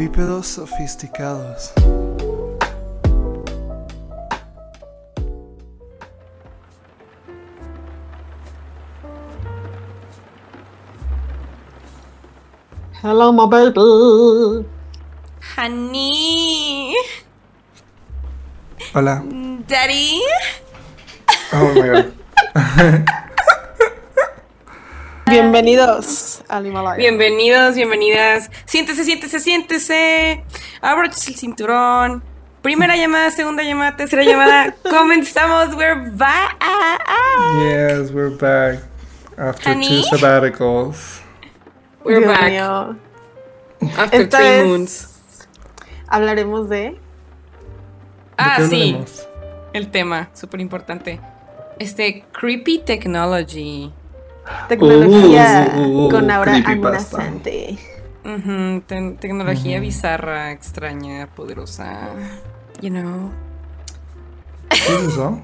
Bípedos sofisticados. Hello, my baby. Honey. Hola. Daddy. Oh my god. Bienvenidos al Himalaya. Bienvenidos, bienvenidas. Siéntese, siéntese, siéntese. Abroches el cinturón. Primera llamada, segunda llamada, tercera llamada. Comenzamos. We're back. Yes, we're back after Honey? two sabbaticals. We're Dios back mío. after Esta three moons. hablaremos de Ah, ¿De qué sí. hablaremos? El tema, súper importante. Este, creepy technology. Tecnología Uh, con aura creepypasta. amenazante. Ujú, te- tecnología bizarra, extraña, poderosa. You know. ¿Qué es eso?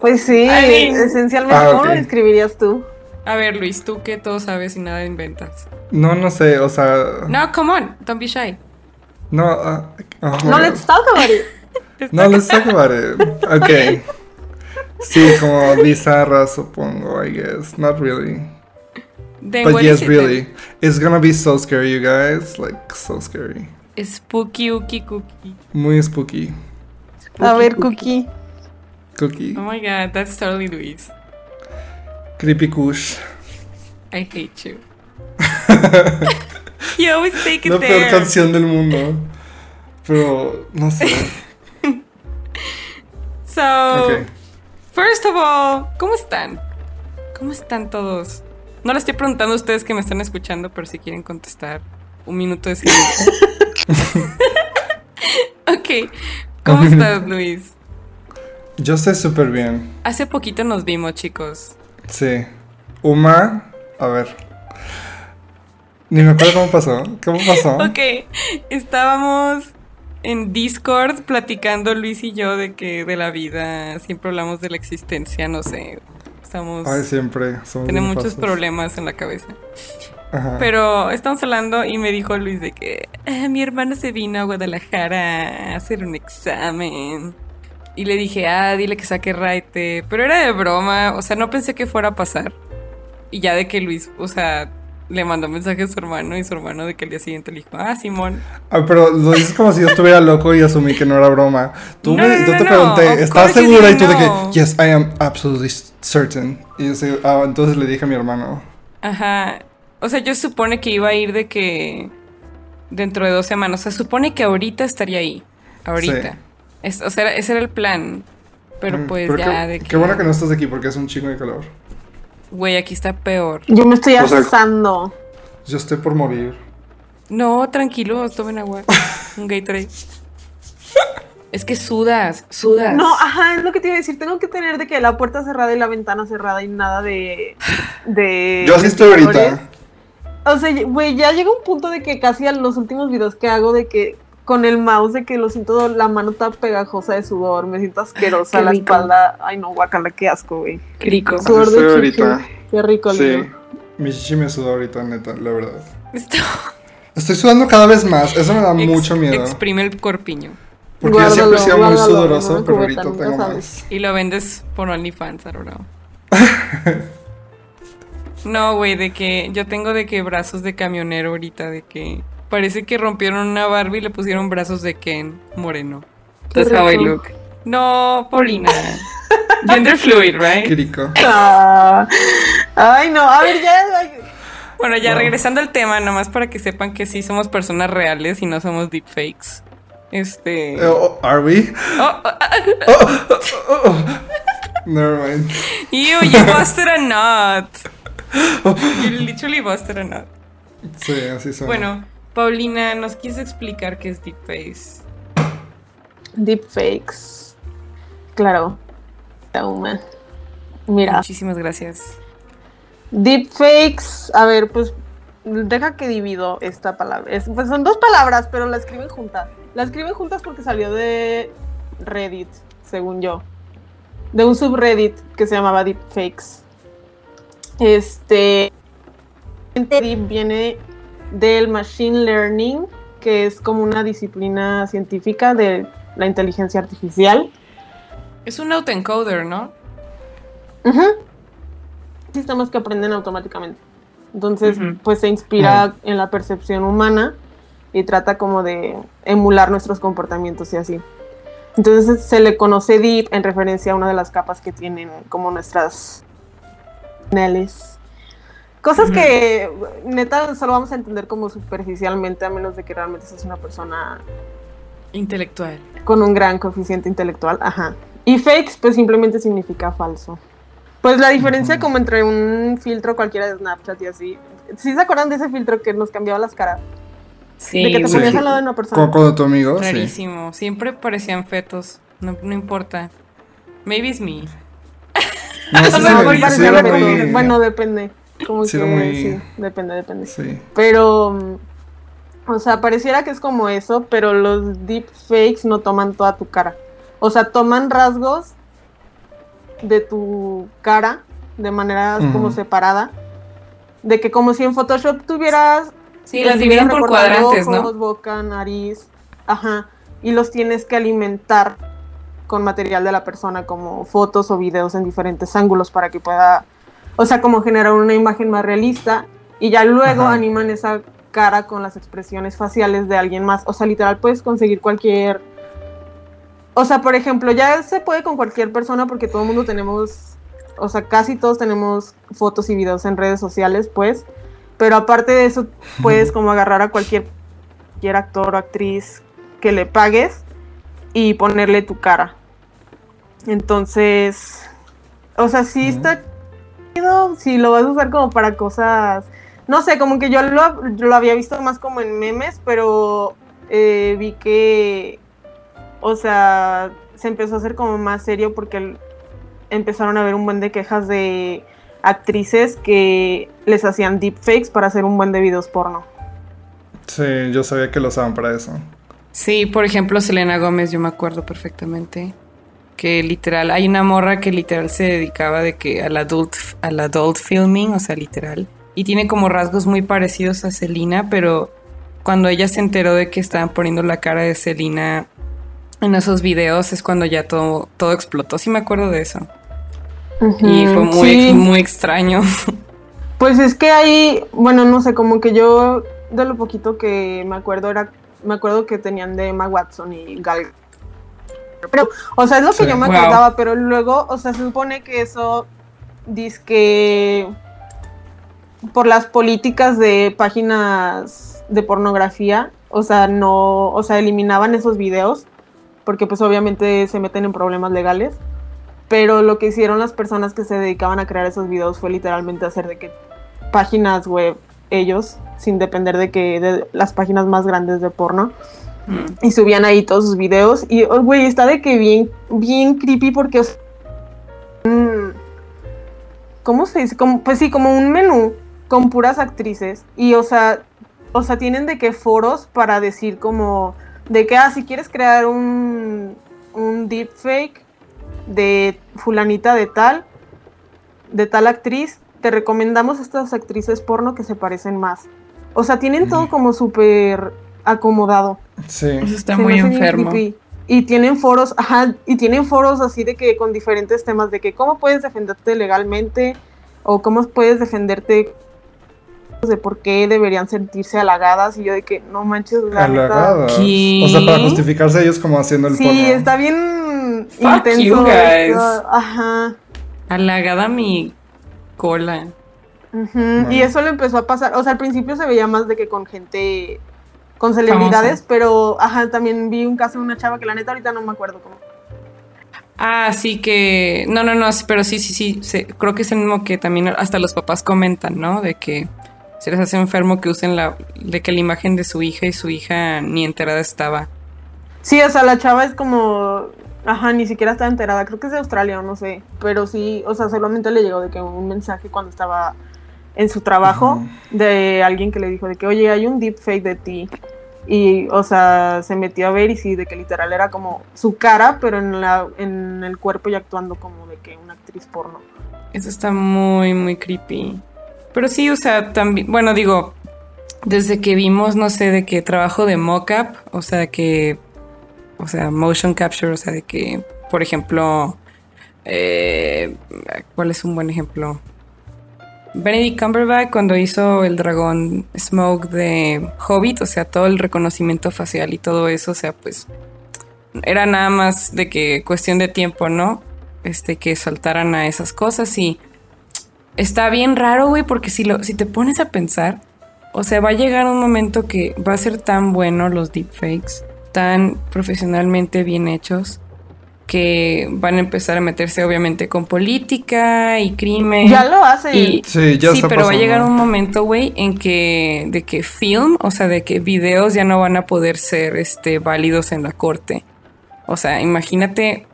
Pues sí, I mean- esencialmente, Ah, ¿cómo lo describirías tú? A ver, Luis, tú que todo sabes y nada inventas. No, no sé, o sea. No, come on, don't be shy. No, ah, oh No, let's talk about it. No, let's talk about it. Okay. Sí, como bizarra, supongo, I guess. Not really. Then But yes, is it really. then? It's gonna be so scary, you guys. Like, so scary. Spooky, uki, cookie. Muy spooky. A ver, Cookie. Cookie. Oh my god, that's totally Luis. Creepy kush. I hate you. you always take it La peor there. canción del mundo. Pero, no sé. So, Ok. First of all, ¿cómo están? ¿Cómo están todos? No le estoy preguntando a ustedes que me están escuchando, pero si quieren contestar, un minuto de silencio. ok, ¿cómo estás, Luis? Yo estoy súper bien. Hace poquito nos vimos, chicos. Sí. Uma, a ver. Ni me acuerdo cómo pasó. ¿Cómo pasó? Ok, estábamos en Discord platicando Luis y yo de que de la vida siempre hablamos de la existencia, no sé. Estamos Ay, siempre. Somos tenemos muchos problemas en la cabeza. Ajá. Pero estamos hablando y me dijo Luis de que "Ah, mi hermano se vino a Guadalajara a hacer un examen. Y le dije, ah, dile que saque raite. Pero era de broma, o sea, no pensé que fuera a pasar. Y ya de que Luis, o sea, le mandó mensaje a su hermano y su hermano de que al día siguiente le dijo, ah, Simón. Ah, pero lo dices como si yo estuviera loco y asumí que no era broma. Tú, No, me- no, yo no, te pregunté, ¿estás segura? Y tú de que, yes, I am absolutely certain. Y yo sé, ah, entonces le dije a mi hermano. Ajá. O sea, yo supone que iba a ir de que dentro de dos semanas. O sea, supone que ahorita estaría ahí. Ahorita. Sí. Es- o sea, ese era el plan. Pero Mm, pues pero ya qué, de qué que... bueno que no estás aquí porque es un chingo de calor. Güey, aquí está peor. Yo me estoy O sea- asando. Yo estoy por morir. No, tranquilo, tomen agua. Un Gatorade. Es que sudas, sudas. No, ajá, es lo que te iba a decir. Tengo que tener de que la puerta cerrada y la ventana cerrada y nada de. de Yo así estoy ahorita. O sea, güey, ya llega un punto de que casi a los últimos videos que hago de que con el mouse de que lo siento la mano está pegajosa de sudor, me siento asquerosa la espalda. Ay no, guacala, qué asco, güey. Qué rico. Sudor de ahorita. Qué rico, Sí. Mi chichi me sudó ahorita, neta, la verdad. Esto- Estoy sudando cada vez más. Eso me da ex- mucho miedo. Exprime el corpiño. Porque yo siempre he sido muy sudoroso, pero ahorita tengo sabes. más. Y lo vendes por OnlyFans, I don't know. No, güey, de que yo tengo de que brazos de camionero ahorita, de que parece que rompieron una Barbie y le pusieron brazos de Ken moreno. That's how I look. No, Paulina. Gender fluid, right? rico. Ah, ay no, a ver, ya. Bueno, ya Wow. regresando al tema, nomás para que sepan que sí somos personas reales y no somos deepfakes. Este. Eh, oh, ¿Are we? Oh, oh, Never mind. you, you busted a nut. You literally busted a nut. Sí, así son. Bueno, Paulina, ¿nos quieres explicar qué es deepfakes? Deepfakes. Claro. Uma. Mira, Muchísimas gracias. deepfakes. A ver, pues deja que divido esta palabra. Es- pues son dos palabras, pero la escriben juntas. La escriben juntas porque salió de Reddit, según yo. De un subreddit que se llamaba Deepfakes. Este. Deep viene del machine learning, que es como una disciplina científica de la inteligencia artificial. Es un autoencoder, ¿no? Sistemas que aprenden automáticamente. Entonces, pues se inspira en la percepción humana y trata como de emular nuestros comportamientos y así. Entonces se le conoce Deep en referencia a una de las capas que tienen como nuestras neles. Cosas que neta solo vamos a entender como superficialmente a menos de que realmente seas una persona Intelectual. con un gran coeficiente intelectual, ajá. Y fakes, pues simplemente significa falso. Pues la diferencia como entre un filtro cualquiera de Snapchat y así. ¿Sí se acuerdan de ese filtro que nos cambiaba las caras? Sí, de que te Sí. ponías al lado de una persona. Como cuando tu amigo, sí. rarísimo. Siempre parecían fetos. No, no importa. Maybe it's me. No, sí, No, sí. Bueno, depende. Como Sí que era muy- sí, depende, depende. Sí. Pero, mm, o sea, pareciera que es como eso, pero los deepfakes no toman toda tu cara. O sea, toman rasgos de tu cara de manera como separada. De que como si en Photoshop tuvieras... Sí, las dividen por cuadrantes, ojos, ¿no? boca, nariz. Ajá. Y los tienes que alimentar con material de la persona como fotos o videos en diferentes ángulos para que pueda, o sea, como generar una imagen más realista y ya luego Ajá. animan esa cara con las expresiones faciales de alguien más. O sea, literal puedes conseguir cualquier... O sea, por ejemplo, ya se puede con cualquier persona porque todo el mundo tenemos, o sea, casi todos tenemos fotos y videos en redes sociales, pues. Pero aparte de eso, puedes como agarrar a cualquier, cualquier actor o actriz que le pagues y ponerle tu cara. Entonces, o sea, sí está si lo vas a usar como para cosas, no sé, como que yo lo, yo lo había visto más como en memes, pero eh, vi que, o sea, se empezó a hacer como más serio porque empezaron a haber un buen de quejas de actrices que les hacían deepfakes para hacer un buen de videos porno. Sí, yo sabía que lo usaban para eso. Sí, por ejemplo, Selena Gómez, yo me acuerdo perfectamente. Que literal, hay una morra que literal se dedicaba de que al adult, al adult filming, o sea, literal. Y tiene como rasgos muy parecidos a Selena, pero cuando ella se enteró de que estaban poniendo la cara de Selena en esos videos, es cuando ya todo, todo explotó. Sí me acuerdo de eso. Y fue muy, Sí. muy extraño. Pues es que ahí, bueno, no sé, como que yo de lo poquito que me acuerdo era, me acuerdo que tenían de Emma Watson y Gal. Pero, o sea, es lo que Sí. yo me Wow. acordaba, pero luego, o sea, se supone que eso dice que por las políticas de páginas de pornografía, o sea, no, o sea, eliminaban esos videos, porque pues obviamente se meten en problemas legales. Pero lo que hicieron las personas que se dedicaban a crear esos videos fue literalmente hacer de que páginas web ellos, sin depender de que de las páginas más grandes de porno, y subían ahí todos sus videos. Y, oh, güey, está de que bien, bien creepy porque, o sea, mm, ¿cómo se dice? Como, pues sí, como un menú con puras actrices. Y, o sea, o sea, tienen de que foros para decir como, de que, ah, si quieres crear un, un deepfake de fulanita de tal, de tal actriz, te recomendamos estas actrices porno que se parecen más. O sea, tienen todo como súper acomodado. Sí. Eso está Se muy enfermo. Y tienen foros, ajá, y tienen foros así de que con diferentes temas de que cómo puedes defenderte legalmente o cómo puedes defenderte de por qué deberían sentirse halagadas y yo de que no manches, la. Halagadas. ¿Qué? O sea, para justificarse ellos como haciendo el Sí, porno. está bien Fuck intenso. you guys. Ajá. Halagada mi cola. Vale. Y eso le empezó a pasar, o sea, al principio se veía más de que con gente, con celebridades, Famosa. pero, ajá, también vi un caso de una chava que la neta ahorita no me acuerdo cómo. Ah, sí que. No, no, no, pero sí, sí, sí. se- creo que es el mismo que también hasta los papás comentan, ¿no? De que se les hace enfermo que usen la. de que la imagen de su hija y su hija ni enterada estaba. Sí, o sea, la chava es como, ajá, ni siquiera estaba enterada, creo que es de Australia o no sé, pero sí, o sea, solamente le llegó de que un mensaje cuando estaba en su trabajo de alguien que le dijo de que, oye, hay un deepfake de ti. Y, o sea, se metió a ver y sí, de que literal era como su cara, pero en, la, en el cuerpo y actuando como de que una actriz porno. Eso está muy, muy creepy. Pero sí, o sea, también. Bueno, digo. desde que vimos, no sé, de qué trabajo de mockup, o sea, que, o sea, motion capture, o sea, de que, por ejemplo, eh, ¿cuál es un buen ejemplo? Benedict Cumberbatch cuando hizo el dragón Smoke de Hobbit, o sea, todo el reconocimiento facial y todo eso, o sea, pues era nada más de que cuestión de tiempo, ¿no? Este, que saltaran a esas cosas y está bien raro, güey, porque si, lo, si te pones a pensar, o sea, va a llegar un momento que va a ser tan bueno los deepfakes, tan profesionalmente bien hechos, que van a empezar a meterse obviamente con política y crimen. Ya lo hacen. Y, Sí, ya sí, está pero va a llegar un momento, güey, en que de que film, o sea, de que videos ya no van a poder ser este válidos en la corte. O sea, imagínate,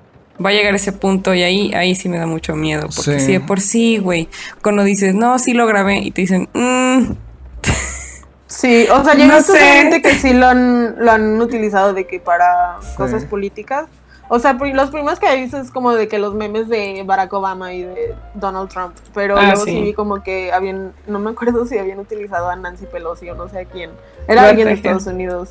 va a llegar ese punto y ahí ahí sí me da mucho miedo, porque Sí. si de por sí, güey, cuando dices, "No, sí lo grabé" y te dicen, "Mm, Sí, o sea, llega No sé. gente que sí lo han, lo han utilizado de que para Sí. cosas políticas. O sea, los primeros que visto es como de que los memes de Barack Obama y de Donald Trump. Pero Ah, luego sí. sí vi como que habían, no me acuerdo si habían utilizado a Nancy Pelosi o no sé a quién. Era alguien de? Estados Unidos.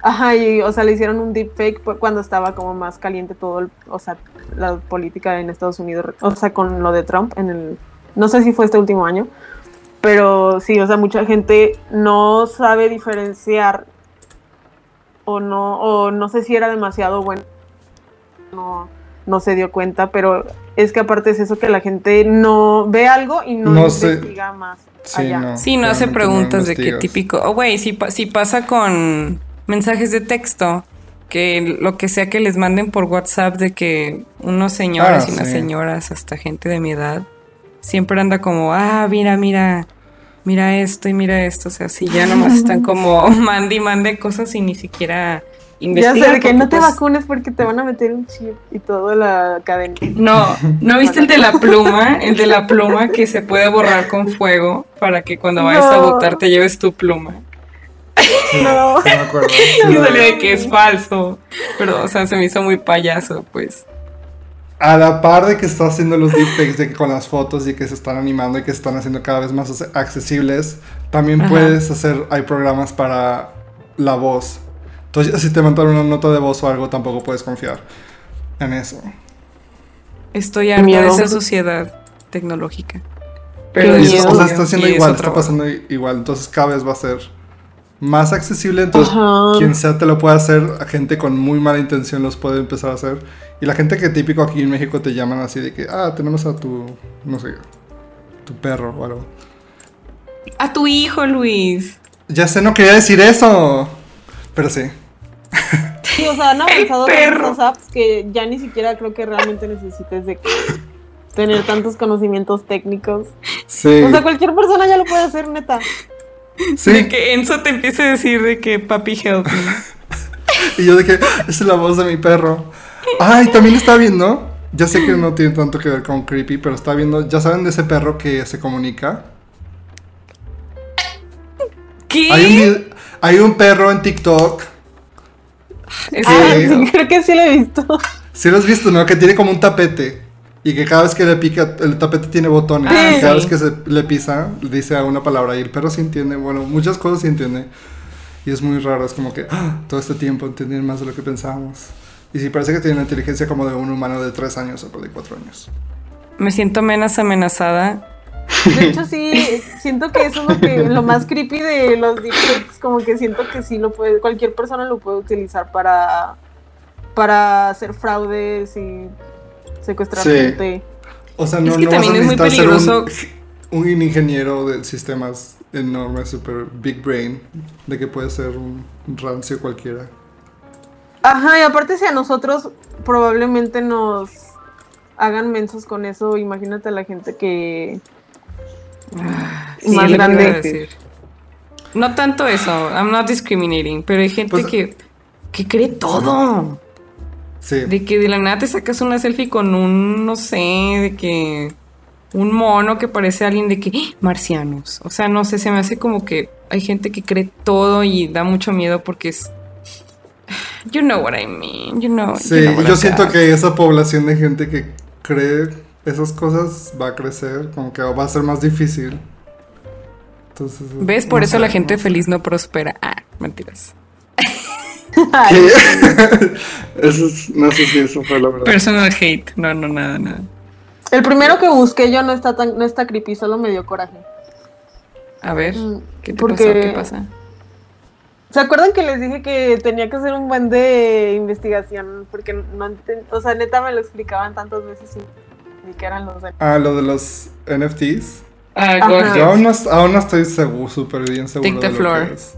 Ajá, y o sea, le hicieron un deepfake cuando estaba como más caliente todo, el- o sea, la política en Estados Unidos, o sea, con lo de Trump en el, no sé si fue este último año, pero sí, o sea, mucha gente no sabe diferenciar o no, o no sé si era demasiado bueno, no, no se dio cuenta, pero es que aparte es eso que la gente no ve algo y no, No sé. investiga más Sí, allá. no. Sí, no hace preguntas de qué típico. Oh, güey, si, pa- si pasa con mensajes de texto, que lo que sea que les manden por WhatsApp de que unos señores Ah, y unas sí. señoras, hasta gente de mi edad, siempre anda como, ah, mira, mira, mira esto y mira esto. O sea, si ya nomás están como mande y mande cosas y ni siquiera Ya sé, de que no te pues, vacunes porque te van a meter un chip y toda la cadena. No, ¿no viste el de la pluma? El de la pluma que se puede borrar con fuego para que cuando vayas a votar te lleves tu pluma. Sí, No. me acuerdo. Sí, Y salió de que es falso. Pero, o sea, se me hizo muy payaso, pues. A la par de que está haciendo los deepfakes de que con las fotos y que se están animando y que se están haciendo cada vez más ac- accesibles, también Ajá. puedes hacer, hay programas para la voz. Entonces, si te mandan una nota de voz o algo, tampoco puedes confiar en eso. Estoy harta de miedo. esa sociedad tecnológica. Qué Pero Y es es- miedo. o sea, está haciendo igual, está pasando i- igual. Entonces, cada vez va a ser más accesible. Entonces, Ajá. quien sea te lo puede hacer, a gente con muy mala intención los puede empezar a hacer. Y la gente que típico aquí en México te llaman así de que, ah, tenemos a tu, no sé, tu perro o algo. A tu hijo, Luis. Ya sé, no quería decir eso. Pero sí. Sí, o sea, han avanzado tantas apps que ya ni siquiera creo que realmente necesites de que tener tantos conocimientos técnicos. Sí. O sea, cualquier persona ya lo puede hacer, neta. De sí. que Enzo te empiece a decir de que papi help me. Y yo de que, esa es la voz de mi perro. Ay, también está viendo. Ya sé que no tiene tanto que ver con creepy, pero está viendo, ya saben de ese perro que se comunica. ¿Qué? Hay un, vid- hay un perro en TikTok. Es- Sí. sí, creo que sí lo he visto. Si lo has visto, ¿no? Que tiene como un tapete. Y que cada vez que le pica, el tapete tiene botones. Ah, y cada sí. vez que se le pisa, dice una palabra. Y el perro sí entiende, bueno, muchas cosas sí entiende. Y es muy raro, es como que ¡ah! todo este tiempo entienden más de lo que pensábamos. Y sí, parece que tiene una inteligencia como de un humano de 3 años o de 4 años. Me siento menos amenazada. De hecho, sí, siento que eso es lo, que, lo más creepy de los deepfakes. Como que siento que sí lo puede, cualquier persona lo puede utilizar para, para hacer fraudes y secuestrar Sí. gente. O sea, no, Es que no también es muy peligroso. un, un ingeniero de sistemas enorme, super big brain, de que puede ser un rancio cualquiera. Ajá, y aparte si a nosotros probablemente nos hagan mensos con eso, imagínate a la gente que... Sí, más grande. decir. No tanto eso, I'm not discriminating, pero hay gente Pues- que, que cree todo. Sí. De que de la nada te sacas una selfie con un, no sé, de que un mono que parece alguien de que ¡Ah! marcianos. O sea, no sé, se me hace como que hay gente que cree todo y da mucho miedo porque es You know what I mean, you know. Sí, you know yo siento que esa población de gente que cree esas cosas va a crecer, como que va a ser más difícil. Entonces, ¿Ves? Por no eso sé, la gente no sé. feliz no prospera. Ah, mentiras. ¿Qué? eso es- no sé si eso fue la verdad. Personal hate. No, no, nada, nada. El primero que busqué yo no está tan, no está creepy, solo me dio coraje. A ver, Mm, ¿qué te porque- pasó? ¿Qué pasa? ¿Se acuerdan que les dije que tenía que hacer un buen de investigación? Porque no o sea, neta me lo explicaban tantas veces y ni que eran los de- Ah, lo de los NFTs. Ah. Yo aún no, aún no estoy seguro, súper bien seguro Take the de lo floor. que es.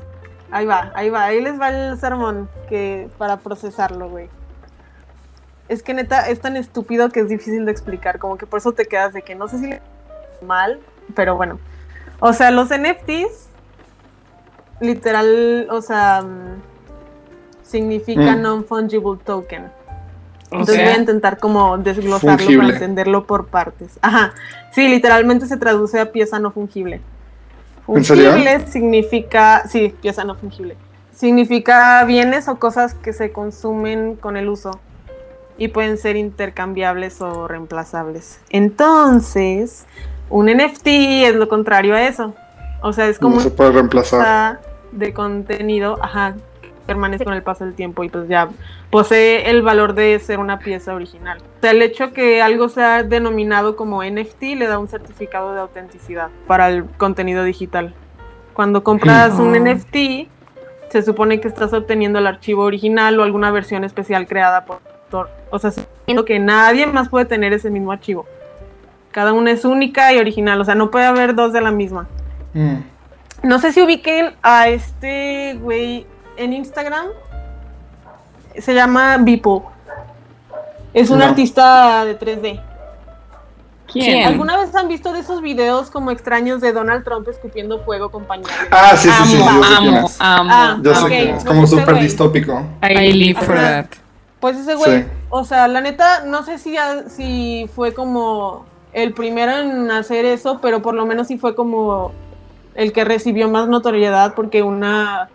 Ahí va, ahí va, ahí les va el sermón que para procesarlo, güey. Es que neta es tan estúpido que es difícil de explicar, como que por eso te quedas de que no sé si le mal, pero bueno. O sea, los NFTs literal, o sea, mm, significa Mm. non-fungible token. Entonces sea, voy a intentar como desglosarlo Fungible. para entenderlo por partes. Ajá. Sí, literalmente se traduce a pieza no fungible. Fungible significa, sí, pieza no fungible. Significa bienes o cosas que se consumen con el uso y pueden ser intercambiables o reemplazables. Entonces, un NFT es lo contrario a eso. O sea, es como No se puede reemplazar. pieza de contenido, ajá, permanece con el paso del tiempo y pues ya posee el valor de ser una pieza original. O sea, el hecho que algo sea denominado como NFT le da un certificado de autenticidad para el contenido digital. Cuando compras un Mm. NFT, se supone que estás obteniendo el archivo original o alguna versión especial creada por el autor. O sea, siendo que nadie más puede tener ese mismo archivo. Cada una es única y original, o sea, no puede haber dos de la misma. Mm. No sé si ubiquen a este güey en Instagram. Se llama Beeple. Es un No. artista de 3D. ¿Quién? ¿Alguna vez han visto de esos videos como extraños de Donald Trump escupiendo fuego con pañales? Ah, sí, sí, sí, amo, yo sé quién amo. Ah, Yo sé es. Como súper distópico. I live for that. Pues ese güey, Sí. o sea, la neta, no sé si, si fue como el primero en hacer eso, pero por lo menos sí fue como el que recibió más notoriedad porque una,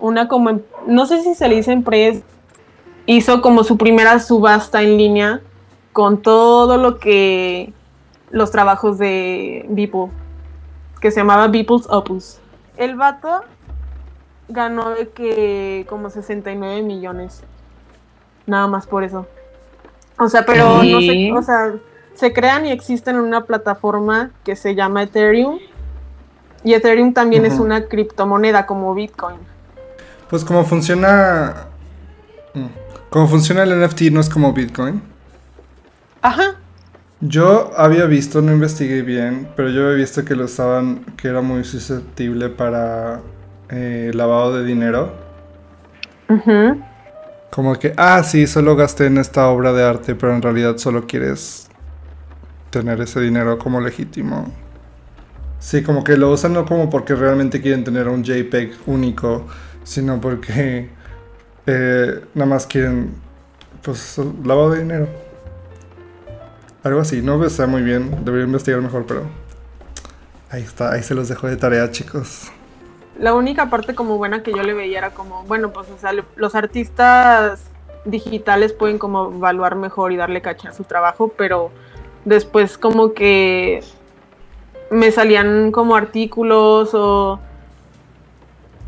una como, no sé si se le dice empresa, hizo como su primera subasta en línea con todo lo que, los trabajos de Beeple, que se llamaba Beeple's Opus. El vato ganó de que como 69 millones nada más por eso. O sea, pero no sé, o sea, se crean y existen en una plataforma que se llama Ethereum. Y Ethereum también es una criptomoneda como Bitcoin. Pues como funciona. mm, Como funciona el NFT no es como Bitcoin. Ajá. Yo había visto, no investigué bien, pero yo había visto que lo estaban, que era muy susceptible para eh, lavado de dinero. Ujú. Como que, ah, sí, solo gasté en esta obra de arte, pero en realidad solo quieres tener ese dinero como legítimo. Sí, como que lo usan no como porque realmente quieren tener un JPEG único, sino porque eh, nada más quieren, pues, lavado de dinero. Algo así, no sé muy bien, debería investigar mejor, pero ahí está, ahí se los dejo de tarea, chicos. La única parte como buena que yo le veía era como, bueno, pues o sea, los artistas digitales pueden como evaluar mejor y darle caché a su trabajo, pero después como que me salían como artículos o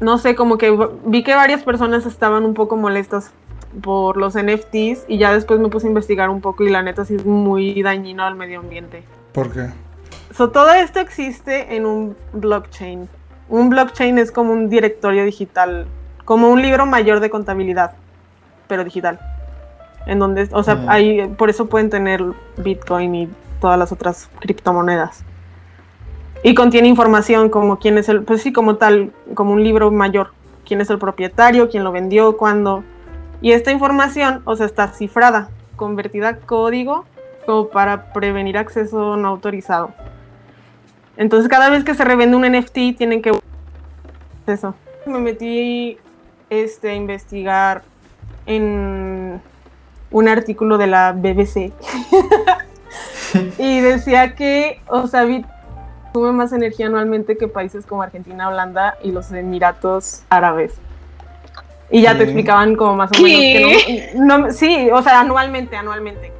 no sé, como que vi que varias personas estaban un poco molestas por los NFTs y ya después me puse a investigar un poco y la neta sí es muy dañino al medio ambiente. ¿Por qué? So, todo esto existe en un blockchain. Un blockchain es como un directorio digital, como un libro mayor de contabilidad, pero digital. En donde, o sea, Mm. hay, por eso pueden tener Bitcoin y todas las otras criptomonedas. Y contiene información como quién es el, pues sí, como tal, como un libro mayor. Quién es el propietario, quién lo vendió, cuándo. Y esta información, o sea, está cifrada, convertida a código, como para prevenir acceso no autorizado. Entonces cada vez que se revende un NFT tienen que eso. Me metí este a investigar en un artículo de la BBC y decía que, o sea, Bit consume más energía anualmente que países como Argentina, Holanda y los Emiratos Árabes. Y ya te explicaban como más o menos que no, no- sí, o sea, anualmente, anualmente.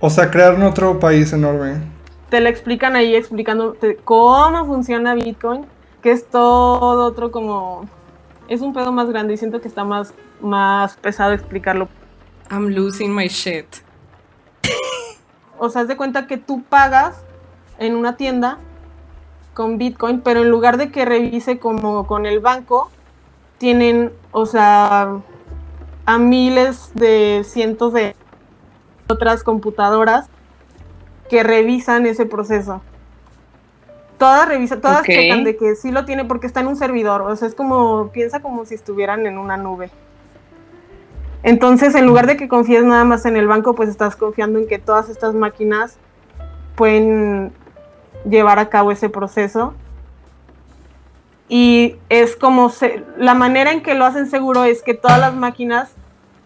O sea, crear otro país enorme. te la explican ahí explicándote cómo funciona Bitcoin, que es todo otro como... Es un pedo más grande y siento que está más, más pesado explicarlo. I'm losing my shit. O sea, haz de cuenta que tú pagas en una tienda con Bitcoin, pero en lugar de que revise como con el banco, tienen, o sea, a miles de cientos de otras computadoras que revisan ese proceso. Todas revisan, todas checan de que sí lo tiene porque está en un servidor, o sea, es como, piensa como si estuvieran en una nube. Entonces, en lugar de que confíes nada más en el banco, pues estás confiando en que todas estas máquinas pueden llevar a cabo ese proceso. Y es como se- la manera en que lo hacen seguro es que todas las máquinas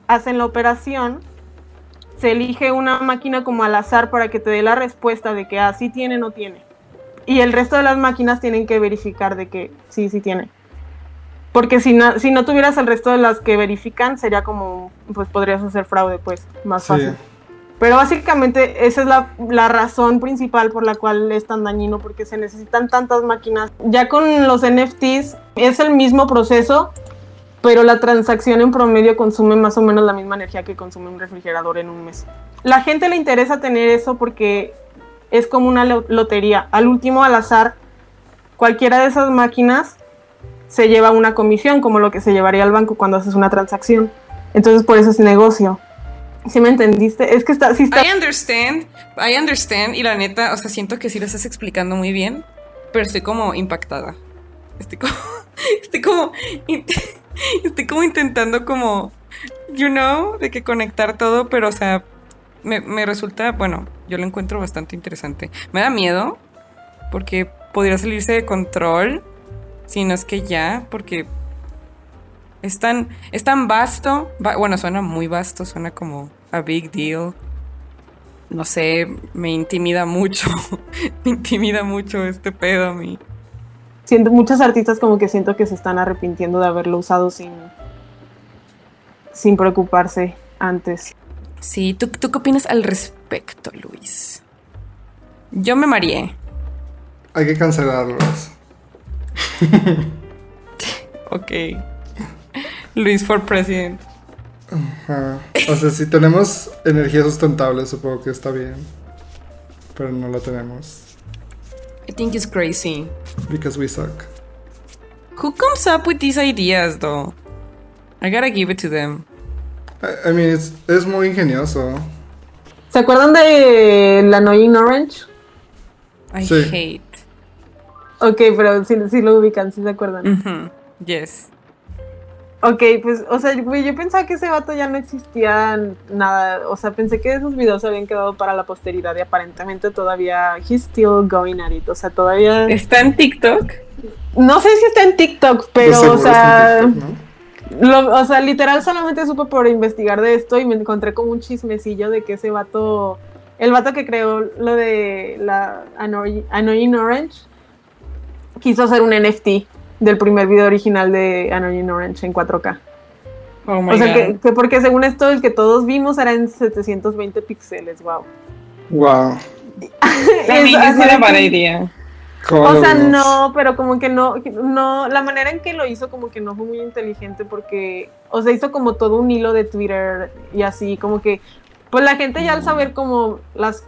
hacen la operación, se elige una máquina como al azar para que te dé la respuesta de que ah, sí tiene, no tiene. Y el resto de las máquinas tienen que verificar de que sí, sí tiene. Porque si no, si no tuvieras el resto de las que verifican, sería como, pues podrías hacer fraude, pues, más Sí. fácil. Pero básicamente esa es la, razón principal por la cual es tan dañino, porque se necesitan tantas máquinas. Ya con los NFTs es el mismo proceso, pero la transacción en promedio consume más o menos la misma energía que consume un refrigerador en un mes. La gente le interesa tener eso porque es como una lo- lotería. Al último, al azar, cualquiera de esas máquinas se lleva una comisión, como lo que se llevaría al banco cuando haces una transacción. Entonces, por eso es negocio. ¿Sí me entendiste? Es que está, sí está I understand, I understand, y la neta, o sea, siento que sí lo estás explicando muy bien, pero estoy como impactada. Estoy como, estoy como, estoy como intentando como, you know, de que conectar todo, pero o sea, me, me resulta, bueno, yo lo encuentro bastante interesante. Me da miedo, porque podría salirse de control, si no es que ya, porque es tan, es tan vasto. va- bueno, suena muy vasto, suena como a big deal. No sé, me intimida mucho. me intimida mucho este pedo a mí. siento muchos artistas como que siento que se están arrepintiendo de haberlo usado sin sin preocuparse antes. Sí, ¿tú, ¿tú qué opinas al respecto, Luis? Yo me mareé. Hay que cancelarlos. Ok. Luis for president. Ajá. O sea, si tenemos energía sustentable, supongo que está bien. Pero no la tenemos. I think it's crazy. Because we suck. Who comes up with these ideas, though? I gotta give it to them. I, I mean, es, es muy ingenioso. ¿Se acuerdan de la Annoying Orange? I Sí. hate. Ok, pero sí, sí lo ubican, sí se acuerdan. Ujú, Yes. Ok, pues, o sea, güey, yo pensaba que ese vato ya no existía nada. O sea, pensé que esos videos se habían quedado para la posteridad y aparentemente todavía he's still going at it. O sea, todavía. ¿Está en TikTok? No sé si está en TikTok, pero, o sea. está en TikTok, ¿no? Lo- o sea, literal solamente supe por investigar de esto y me encontré como un chismecillo de que ese vato, el vato que creó lo de la Annoy- Annoying Orange, quiso hacer un NFT del primer video original de Annoying Orange en 4K. Oh my o sea, god. que, que porque según esto el que todos vimos era en 720 píxeles, wow. Wow. Es idea. ¿Cómo O sea, no, pero como que no, que no, la manera en que lo hizo como que no fue muy inteligente porque, o sea, hizo como todo un hilo de Twitter y así, como que, pues la gente ya al saber como las,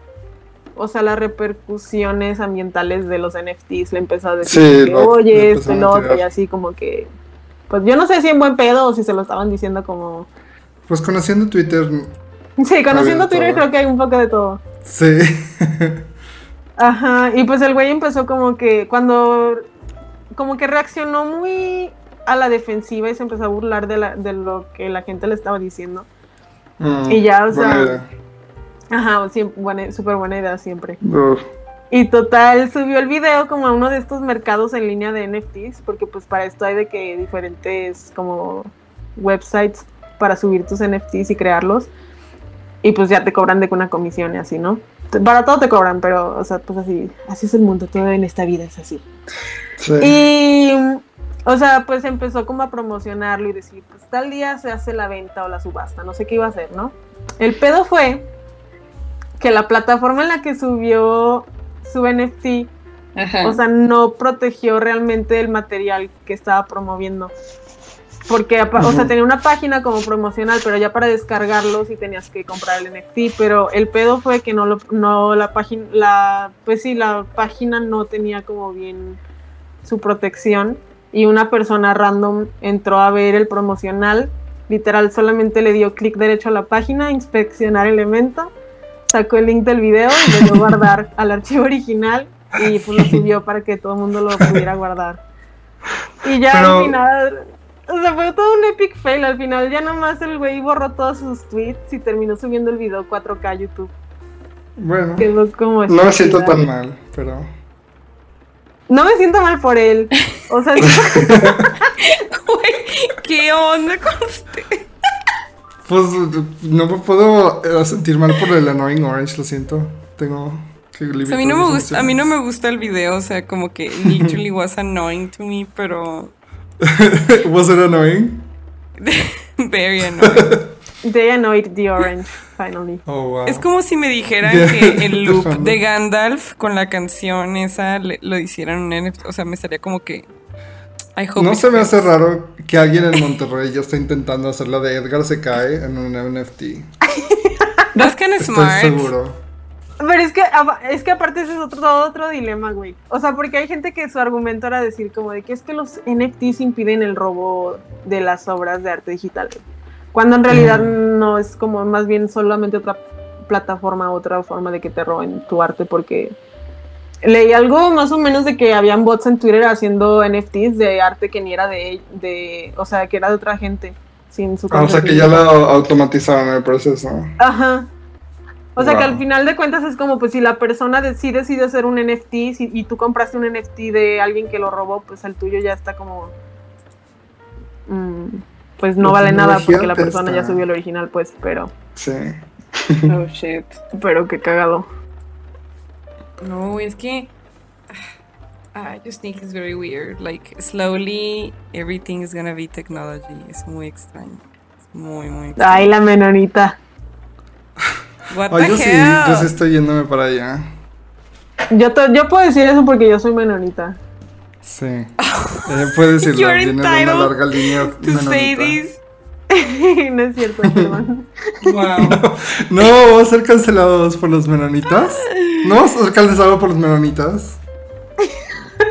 o sea, las repercusiones ambientales de los NFTs le empezó a decir, Sí, que, lo- oye, esto y otro, así como que, pues yo no sé si en buen pedo o si se lo estaban diciendo como, Pues conociendo Twitter, sí, conociendo Twitter todo. creo que hay un poco de todo. sí. Ajá, y pues el güey empezó como que cuando como que reaccionó muy a la defensiva y se empezó a burlar de, la, de lo que la gente le estaba diciendo. Mm, Y ya, o sea, idea. Ajá, siempre, buena, súper buena idea siempre. Uf. Y total, subió el video como a uno de estos mercados en línea de NFTs, porque pues para esto hay de que diferentes como websites para subir tus NFTs y crearlos. Y pues ya te cobran de una comisión y así, ¿no? Para todo te cobran, pero, o sea, pues así, así es el mundo, todo en esta vida es así. Sí. Y, o sea, pues empezó como a promocionarlo y decir, pues tal día se hace la venta o la subasta, no sé qué iba a hacer, ¿no? El pedo fue que la plataforma en la que subió su NFT, Ajá. o sea, no protegió realmente el material que estaba promoviendo. Porque, o sea, tenía una página como promocional, pero ya para descargarlo sí tenías que comprar el NFT. Pero el pedo fue que no lo, no la página, la, pues sí, la página no tenía como bien su protección. Y una persona random entró a ver el promocional. Literal, solamente le dio clic derecho a la página, inspeccionar el evento, sacó el link del video y le dio guardar al archivo original y pues lo subió para que todo el mundo lo pudiera guardar. Y ya Pero- al final, o sea, fue todo un epic fail. Al final ya nomás el güey borró todos sus tweets y terminó subiendo el video 4K a YouTube. Bueno, Quedó como no me siento tan mal, pero. No me siento mal por él. O sea, Güey, ¿qué onda con usted? Pues no me puedo eh, sentir mal por el Annoying Orange, lo siento. Tengo que O sea, a mí no me gusta, a mí no me emociones. gusta el video, o sea, como que literally was annoying to me, pero ¿Was it annoying? very annoying. they annoyed the orange, finally. Oh, wow. Es como si me dijeran Yeah. que el loop de Gandalf con la canción esa le- lo hicieran un NFT, o sea, me estaría como que No se me hace raro que alguien en Monterrey ya está intentando hacer la de Edgar se cae en un NFT. That's kind of Estoy smart. seguro. Pero es que, es que aparte ese es otro, todo otro dilema, güey. O sea, porque hay gente que su argumento era decir como de que es que los NFTs impiden el robo de las obras de arte digital. Cuando en realidad no es como más bien solamente otra plataforma, otra forma de que te roben tu arte porque leí algo más o menos de que habían bots en Twitter haciendo NFTs de arte que ni era de, de o sea, que era de otra gente sin su Ah, o sea que ya lo automatizaron el proceso. Ajá. O sea que al final de cuentas es como, pues si la persona de- sí decide hacer un NFT si- y tú compraste un NFT de alguien que lo robó, pues el tuyo ya está como... mm, pues no La vale nada porque la persona ya subió el original, pues, pero... Sí. Oh shit. Pero qué cagado. No, es que I just think it's very weird. Like slowly everything is gonna be technology. Es muy extraño. Es muy muy extraño. Ay, la menonita. What Ay, the yo sí, yo sí estoy yéndome para allá. Yo, to- yo puedo decir eso porque yo soy menonita. Sí. Ella puede decirlo. De una entitled larga línea to say menonita. no es cierto, perdón. Wow. No, vamos a ser cancelados por los menonitas. No vamos a ser cancelados por los menonitas.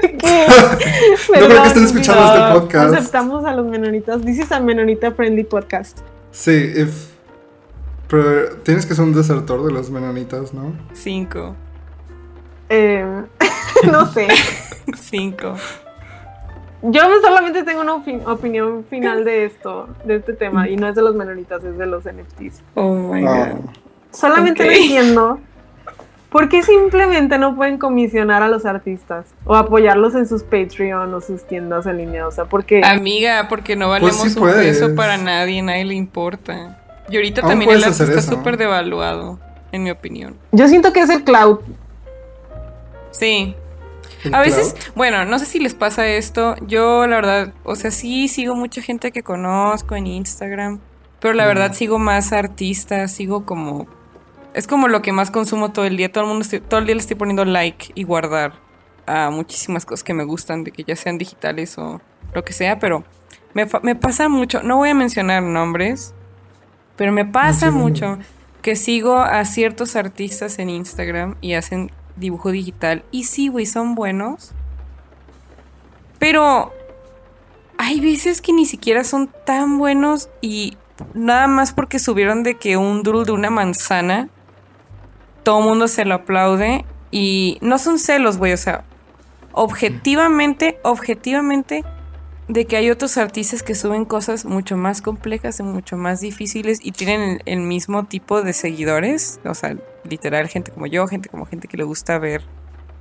¿Qué? No creo que estén escuchando no. este podcast. Aceptamos a los menonitas. Is a menonita friendly podcast. Sí, if... pero tienes que ser un desertor de los menonitas, ¿no? Cinco. Eh, no sé. Cinco. Yo solamente tengo una opi- opinión final de esto, de este tema, y no es de los menonitas, es de los NFTs. Oh my Ah. god. Solamente Ok. no entiendo por qué simplemente no pueden comisionar a los artistas o apoyarlos en sus Patreon o sus tiendas en línea. O sea, porque Amiga, porque no Pues valemos sí un puedes. peso para nadie, nadie le importa. Y ahorita Aún también el arte está súper devaluado, en mi opinión. yo siento que es el cloud. Sí. A veces, cloud. bueno, no sé si les pasa esto. Yo, la verdad, o sea, sí sigo mucha gente que conozco en Instagram. Pero la Mm. verdad sigo más artistas, sigo como. Es como lo que más consumo todo el día. Todo el mundo estoy- todo el día le estoy poniendo like y guardar a muchísimas cosas que me gustan, de que ya sean digitales o lo que sea, pero me, pasa mucho. No voy a mencionar nombres, pero me pasa mucho que sigo a ciertos artistas en Instagram y hacen dibujo digital. Y sí, güey, son buenos. Pero hay veces que ni siquiera son tan buenos y nada más porque subieron de que un doodle de una manzana, todo el mundo se lo aplaude y no son celos, güey, o sea, objetivamente, objetivamente, de que hay otros artistas que suben cosas mucho más complejas y mucho más difíciles y tienen el, mismo tipo de seguidores, o sea, literal, gente como yo, gente como gente que le gusta ver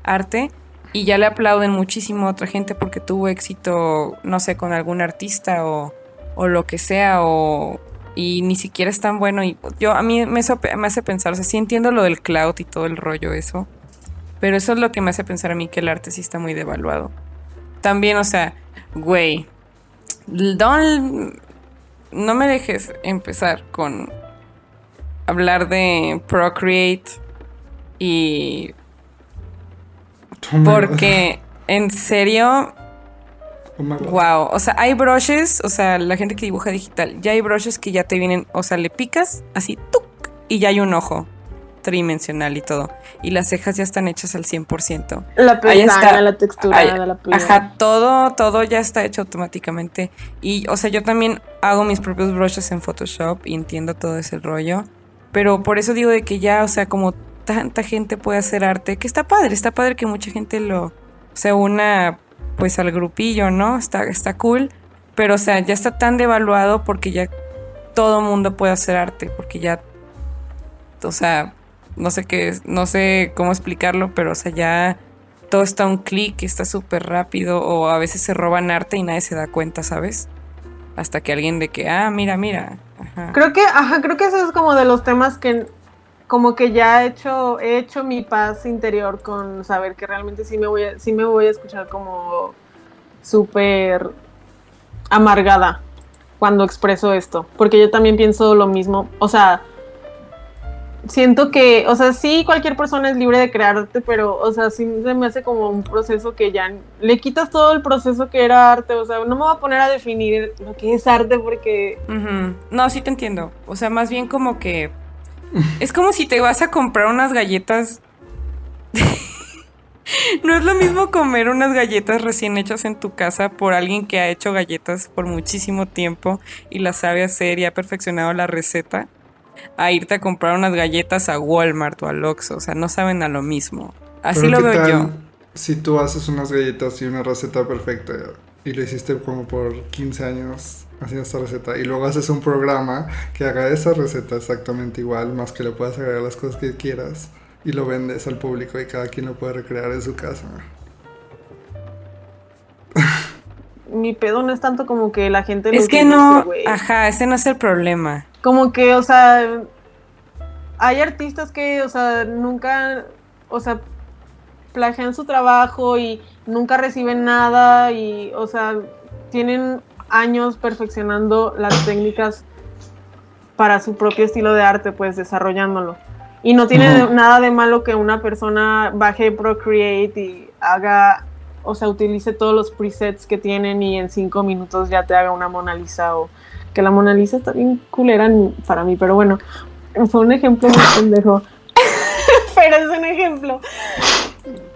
arte y ya le aplauden muchísimo a otra gente porque tuvo éxito, no sé, con algún artista o, o lo que sea, o y ni siquiera es tan bueno. Y yo a mí me, me hace pensar, o sea, sí entiendo lo del cloud y todo el rollo eso, pero eso es lo que me hace pensar a mí que el arte sí está muy devaluado. También, o sea, güey, don't- no me dejes empezar con hablar de Procreate y. Porque, en serio, wow. O sea, hay brushes, o sea, la gente que dibuja digital, ya hay brushes que ya te vienen, o sea, le picas así, ¡tuc! y ya hay un ojo tridimensional y todo. Y las cejas ya están hechas al 100%. La Ahí está. pestaña, la textura Ahí- la piel. Ajá, todo, todo ya está hecho automáticamente. Y, o sea, yo también hago mis propios brushes en Photoshop y entiendo todo ese rollo. Pero por eso digo de que ya, o sea, como tanta gente puede hacer arte, que está padre, está padre que mucha gente lo se una pues al grupillo, ¿no? Está, está cool. Pero, o sea, ya está tan devaluado porque ya todo mundo puede hacer arte, porque ya, o sea, no sé qué, no sé cómo explicarlo, pero, o sea, ya todo está a un clic, está súper rápido, o a veces se roban arte y nadie se da cuenta, ¿sabes? Hasta que alguien de que, ah, mira, mira. Creo que, ajá, creo que eso es como de los temas que como que ya he hecho, he hecho mi paz interior con saber que realmente sí me voy a, sí me voy a escuchar como súper amargada cuando expreso esto. Porque yo también pienso lo mismo. O sea, siento que, o sea, sí, cualquier persona es libre de crear arte, pero, o sea, sí se me hace como un proceso que ya le quitas todo el proceso que era arte. O sea, no me voy a poner a definir lo que es arte porque. No, sí te entiendo. O sea, más bien como que. Es como si te vas a comprar unas galletas. no es lo mismo comer unas galletas recién hechas en tu casa por alguien que ha hecho galletas por muchísimo tiempo y las sabe hacer y ha perfeccionado la receta. A irte a comprar unas galletas a Walmart o al Oxxo. O sea, no saben a lo mismo. Así lo ¿qué veo yo. Si tú haces unas galletas y una receta perfecta y lo hiciste como por 15 años haciendo esta receta y luego haces un programa que haga esa receta exactamente igual, más que le puedas agregar las cosas que quieras y lo vendes al público y cada quien lo puede recrear en su casa. Mi pedo no es tanto como que la gente lo Es que no. Ajá, ese no es el problema. Como que, o sea, hay artistas que, o sea, nunca, o sea, plagian su trabajo y nunca reciben nada y, o sea, tienen años perfeccionando las técnicas para su propio estilo de arte, pues desarrollándolo. Y no tiene nada de malo que una persona baje Procreate y haga, o sea, utilice todos los presets que tienen y en cinco minutos ya te haga una Mona Lisa o que la Mona Lisa está bien culera para mí, pero bueno, fue un ejemplo muy pendejo. pero es un ejemplo.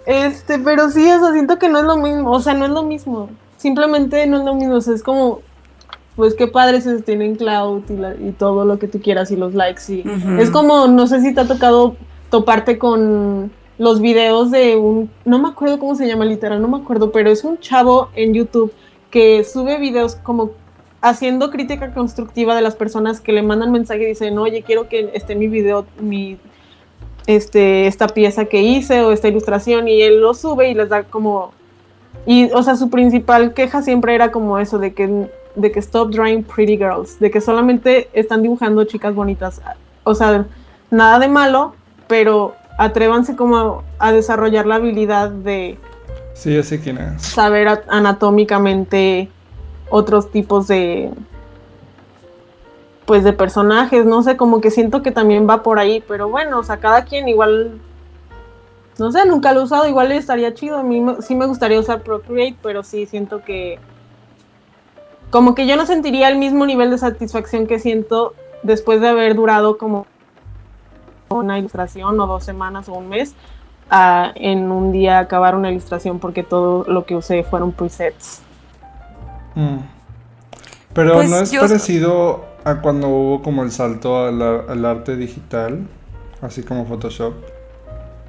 Este, pero sí, o sea, siento que no es lo mismo, o sea, no es lo mismo. Simplemente no es lo mismo, o sea, es como, pues qué padre se tienen cloud y, la- y todo lo que tú quieras y los likes y es como, no sé si te ha tocado toparte con los videos de un, no me acuerdo cómo se llama literal, no me acuerdo, pero es un chavo en YouTube que sube videos como haciendo crítica constructiva de las personas que le mandan mensaje y dicen, oye, quiero que esté mi video, mi, este, esta pieza que hice o esta ilustración y él lo sube y les da como, y, o sea, su principal queja siempre era como eso, de que, de que stop drawing pretty girls, de que solamente están dibujando chicas bonitas, o sea, nada de malo, pero atrévanse como a desarrollar la habilidad de Sí, yo sé quién es. saber a- anatómicamente otros tipos de pues de personajes, no sé, como que siento que también va por ahí, pero bueno, o sea, cada quien igual no sé, nunca lo he usado, igual estaría chido, a mí me- sí me gustaría usar Procreate, pero sí siento que como que yo no sentiría el mismo nivel de satisfacción que siento después de haber durado como una ilustración o dos semanas o un mes a en un día acabar una ilustración porque todo lo que usé fueron presets. Mm. Pero Pues no es yo- parecido a cuando hubo como el salto al, ar- al arte digital, así como Photoshop.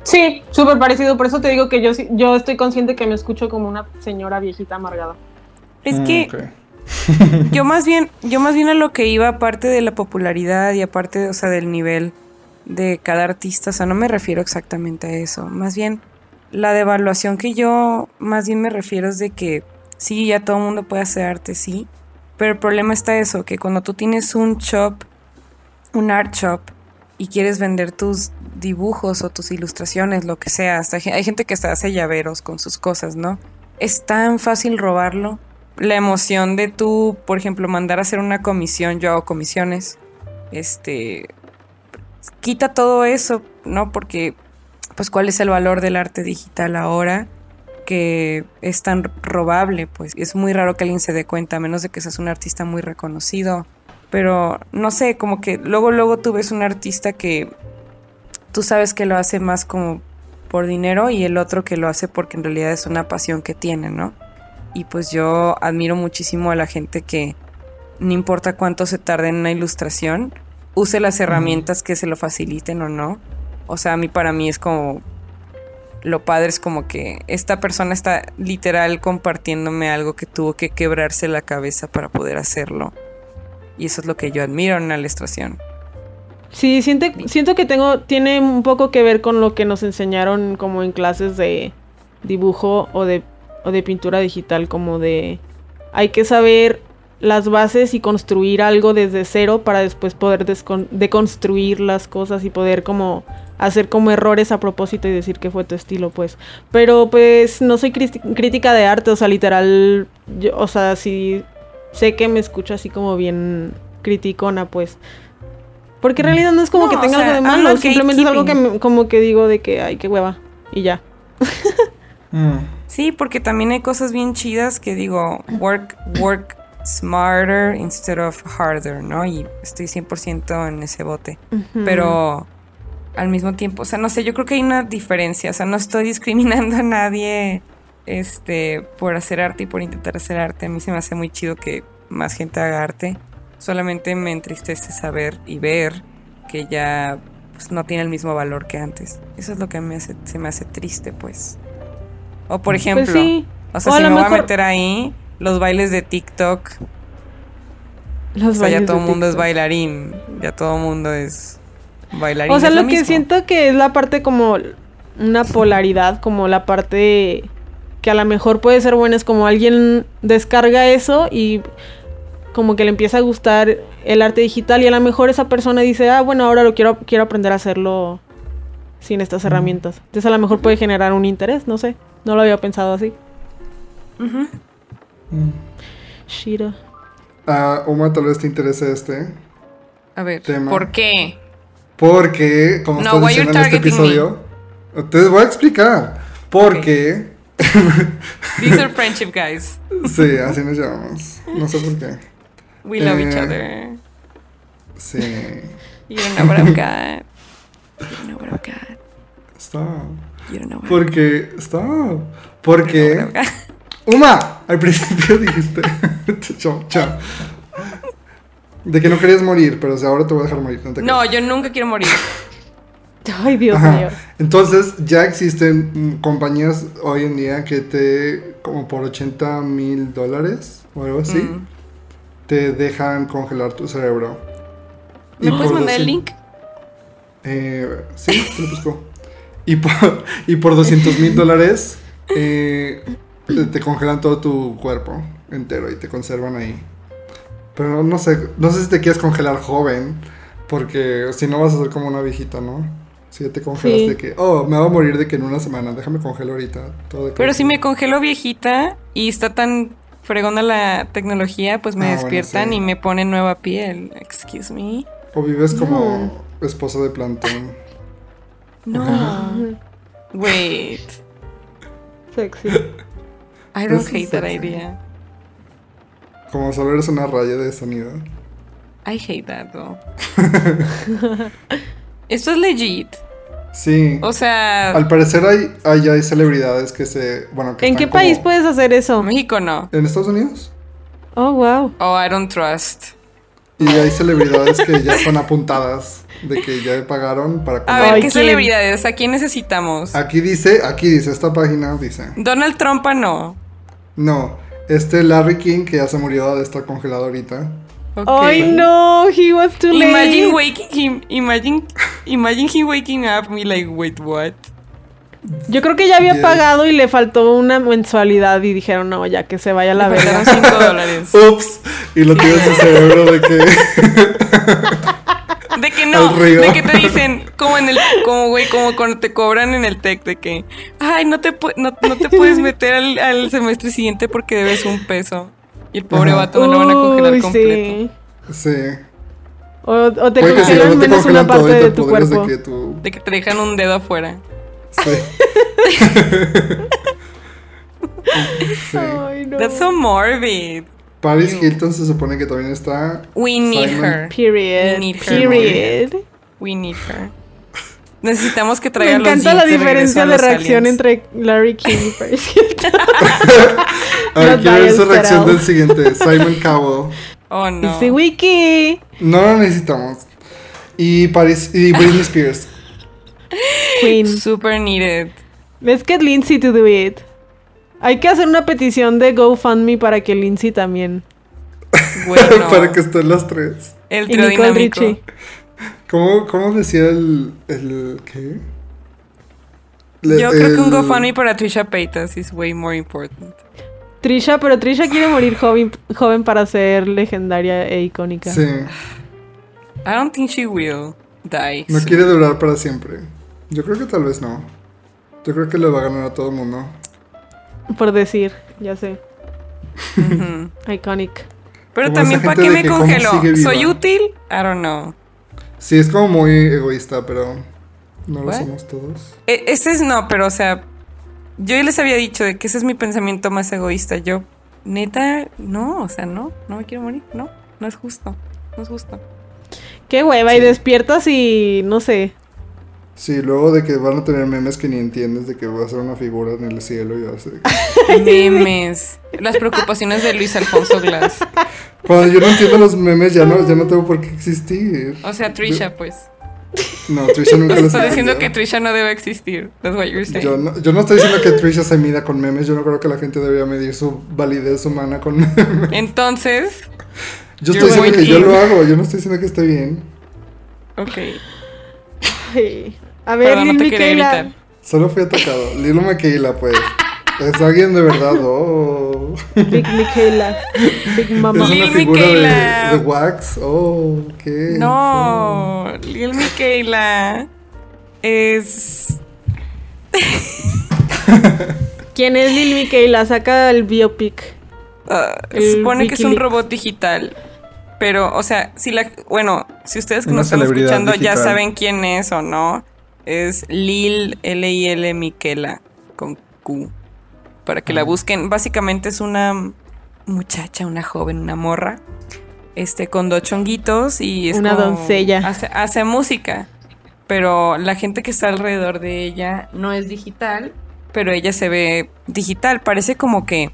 Sí, súper parecido, por eso te digo que yo, sí- yo estoy consciente que me escucho como una señora viejita amargada. Es Mm, que yo más bien, yo más bien a lo que iba, aparte de la popularidad y aparte, o sea, del nivel de cada artista, o sea, no me refiero exactamente a eso. Más bien, la devaluación que yo más bien me refiero es de que sí, ya todo el mundo puede hacer arte, sí. Pero el problema está eso, que cuando tú tienes un shop, un art shop, y quieres vender tus dibujos o tus ilustraciones, lo que sea, hay gente que hasta hace llaveros con sus cosas, ¿no? Es tan fácil robarlo. La emoción de tú, por ejemplo, mandar a hacer una comisión, yo hago comisiones, este, quita todo eso, ¿no? Porque pues cuál es el valor del arte digital ahora que es tan robable, pues es muy raro que alguien se dé cuenta, a menos de que seas un artista muy reconocido. Pero no sé, como que luego, luego tú ves un artista que tú sabes que lo hace más como por dinero y el otro que lo hace porque en realidad es una pasión que tiene, ¿no? Y pues yo admiro muchísimo a la gente que no importa cuánto se tarde en una ilustración, use las herramientas que se lo faciliten o no. O sea, a mí para mí es como lo padre es como que esta persona está literal compartiéndome algo que tuvo que quebrarse la cabeza para poder hacerlo. Y eso es lo que yo admiro en la ilustración. Sí, siente, siento que tengo, tiene un poco que ver con lo que nos enseñaron como en clases de dibujo o de, o de pintura digital, como de hay que saber las bases y construir algo desde cero para después poder deconstruir las cosas y poder como hacer como errores a propósito y decir que fue tu estilo, pues. Pero pues no soy crítica de arte, o sea, literal, o sea, si sé que me escucho así como bien criticona, pues. Porque en realidad no es como que tenga algo de malo, simplemente es algo que como que digo de que, ay, qué hueva, y ya. Mm. Sí, porque también hay cosas bien chidas que digo, work, work smarter instead of harder, ¿no? Y estoy 100% en ese bote. Pero al mismo tiempo, o sea, no sé, yo creo que hay una diferencia, o sea, no estoy discriminando a nadie este por hacer arte y por intentar hacer arte. A mí se me hace muy chido que más gente haga arte. Solamente me entristece saber y ver que ya pues, no tiene el mismo valor que antes. Eso es lo que me hace, se me hace triste, pues. O por pues ejemplo, o sea, si me voy a meter ahí, los bailes de TikTok. Los o sea, ya todo el mundo es bailarín. Ya todo el mundo es bailarín. O sea, lo, que siento que es la parte como una polaridad, como la parte que a lo mejor puede ser buena es como alguien descarga eso y como que le empieza a gustar el arte digital y a lo mejor esa persona dice, ah, bueno, ahora lo quiero, quiero aprender a hacerlo sin estas herramientas. Entonces a lo mejor puede generar un interés, no sé. No lo había pensado así. Mm. Shira. Ah, Oma, tal vez te interese este. A ver, ¿por qué? Porque, como no, estás diciendo en este episodio, te voy a explicar. Porque. These are friendship guys. sí, así nos llamamos. No sé por qué. We love each eh, other. Sí. You don't know what I've got. You don't know what I've got. Stop. You don't know what Porque. Stop. Porque. Uma, al principio dijiste. De que no querías morir, pero ahora te voy a dejar morir. No, yo nunca quiero morir. Ay, Dios mío. Entonces, ya existen compañías hoy en día que te, como por 80 mil dólares o algo así, mm. te dejan congelar tu cerebro. ¿Me puedes mandar el link? Eh, sí, te lo busco. Y por, y por 200 mil dólares, eh, te, congelan todo tu cuerpo entero y te conservan ahí. Pero no, sé, no sé si te quieres congelar joven, porque si no vas a ser como una viejita, ¿no? Si ya te congelas de que, oh, me va a morir de que en una semana, déjame congelo ahorita. Todo Pero si me congelo viejita y está tan fregona la tecnología, pues me ah, despiertan y me ponen nueva piel. Excuse me. O vives como esposa de plantón. No. Wait. Sexy. I don't hate that idea. Como solo eres una raya de sonido. I hate that though. Esto es legit. Sí. O sea. Al parecer hay, hay, hay celebridades que se. Bueno, ¿En qué país puedes hacer eso? México no. ¿En Estados Unidos? Oh, wow. Oh, I don't trust. Y hay celebridades que ya son apuntadas de que ya pagaron para A ver, ¿qué celebridades? ¿A quién necesitamos? Aquí dice, aquí dice, esta página dice. Donald Trump no. No, este Larry King que ya se murió de estar congelado ahorita. Ay no, he was too late. Imagine waking him, imagine, imagine him waking up me like, wait, what? Yo creo que ya había pagado y le faltó una mensualidad y dijeron, no, ya que se vaya a la verga. 5 dólares. Ups. Y lo tienes en cerebro de que. De que no, de que te dicen, como en el, como güey, como cuando te cobran en el TEC, de que, ay, no te, no, te puedes meter al, semestre siguiente porque debes un peso. Y el pobre vato no lo van a congelar completo. Sí. O, te congelan menos una parte de tu cuerpo. De que, te dejan un dedo afuera. Sí. Sí. Ay, no. That's so morbid. Paris Hilton se supone que también está. We need Simon. her. Period. We need her. Period. We need her. Necesitamos que Me traiga los encanta la de diferencia de reacción aliens. entre Larry King y Paris Hilton. A ver, quiero ver su reacción del siguiente. Simon Cowell. Oh no. Dice Wiki. No lo necesitamos. Y Paris y Britney Spears. Queen. Super needed. Let's get Lindsay to do it. Hay que hacer una petición de GoFundMe para que Lindsay también. Bueno. Para que estén las tres. El Y trío Nicole dinámico. Richie. ¿Cómo, cómo decía el. el ¿Qué? Le- Yo creo que un GoFundMe para Trisha Paytas is way more important. Trisha, pero Trisha quiere morir joven, joven para ser legendaria e icónica. Sí. I don't think she will die. No soon. quiere durar para siempre. Yo creo que tal vez no. Yo creo que le va a ganar a todo el mundo. Por decir, ya sé. Iconic. Pero Como también, ¿para qué me congeló? ¿Soy útil? I don't know. Sí, es como muy egoísta, pero no lo somos todos. E- Ese es no, pero o sea, yo ya les había dicho de que ese es mi pensamiento más egoísta. Yo, neta, no, o sea, no, no me quiero morir, no, no es justo, no es justo. Qué hueva, y despiertas y no sé. Sí, luego de que van a tener memes que ni entiendes de que va a ser una figura en el cielo y va a ser... Memes, las preocupaciones de Luis Alfonso Glass. Cuando yo no entiendo los memes ya no, ya no tengo por qué existir. O sea, Trisha, pues. No, Trisha nunca los Estoy diciendo que. Trisha no debe existir. That's what you're saying. Yo no, yo no estoy diciendo que Trisha se mida con memes, yo no creo que la gente debería medir su validez humana con memes. Entonces, Yo estoy diciendo que yo lo hago, yo no estoy diciendo que esté bien. ok. Ay. A ver, Perdón, no Lil te quería Miquela. gritar. Solo fui atacado. Lilo Miquela, pues. Es alguien de verdad, oh. Big Miquela. Big Mama. Es una Lil figura de, wax. Oh, ¿qué? No, Lil Miquela es. ¿Quién es Lil Miquela? Saca el biopic. ah, El se supone que es un robot digital. Pero, o sea, si la. Bueno, si ustedes que nos están escuchando ya saben quién es o no, es Lil L-I-L Miquela con Q. Para que la busquen. Básicamente es una muchacha, una joven, una morra. Este, con dos chonguitos y es Una como- doncella. Hace, hace música. Pero la gente que está alrededor de ella no es digital, pero ella se ve digital. Parece como que.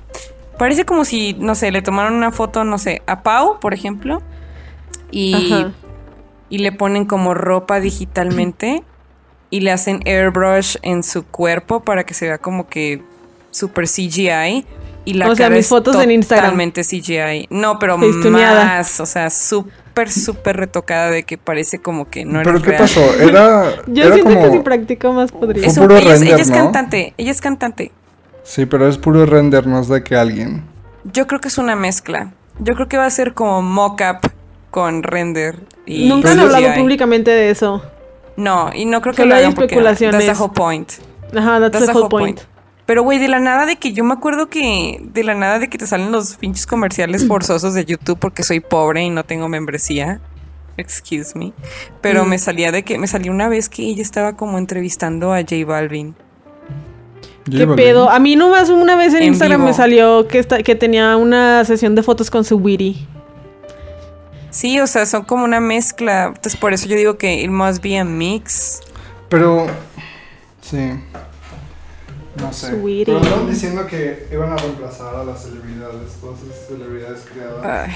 Parece como si, no sé, le tomaron una foto, no sé, a Pau, por ejemplo. Y, Ajá. y le ponen como ropa digitalmente. Y le hacen airbrush en su cuerpo para que se vea como que super CGI. Y la O sea, mis es fotos en Instagram. Totalmente CGI. No, pero más. O sea, súper, súper retocada de que parece como que no era ¿Pero qué real. pasó? Era, Yo era siento que si practico más podría. Es un- puro ella, es- render, ella es ¿no? cantante. Ella es cantante. Sí, pero es puro render, no es de que alguien. Yo creo que es una mezcla. Yo creo que va a ser como mock-up con render. Y Nunca han Pero hablado públicamente de eso. No, y no creo que Solo lo hay hagan porque especulaciones. That's the whole point. Ajá, that's, That's the whole point. Pero, güey, de la nada de que yo me acuerdo que. De la nada de que te salen los pinches comerciales forzosos de YouTube porque soy pobre y no tengo membresía. Excuse me. Pero Mm. me salía de que. Me salió una vez que ella estaba como entrevistando a J Balvin. ¿Qué pedo? A mí nomás una vez en, En Instagram vivo. me salió que, esta- que tenía una sesión de fotos con su Witty. Sí, o sea, son como una mezcla. Entonces, por eso yo digo que it must be a mix. Pero... Sí. No sé. Sweetie. Pero estaban diciendo que iban a reemplazar a las celebridades, todas esas celebridades creadas. Ay.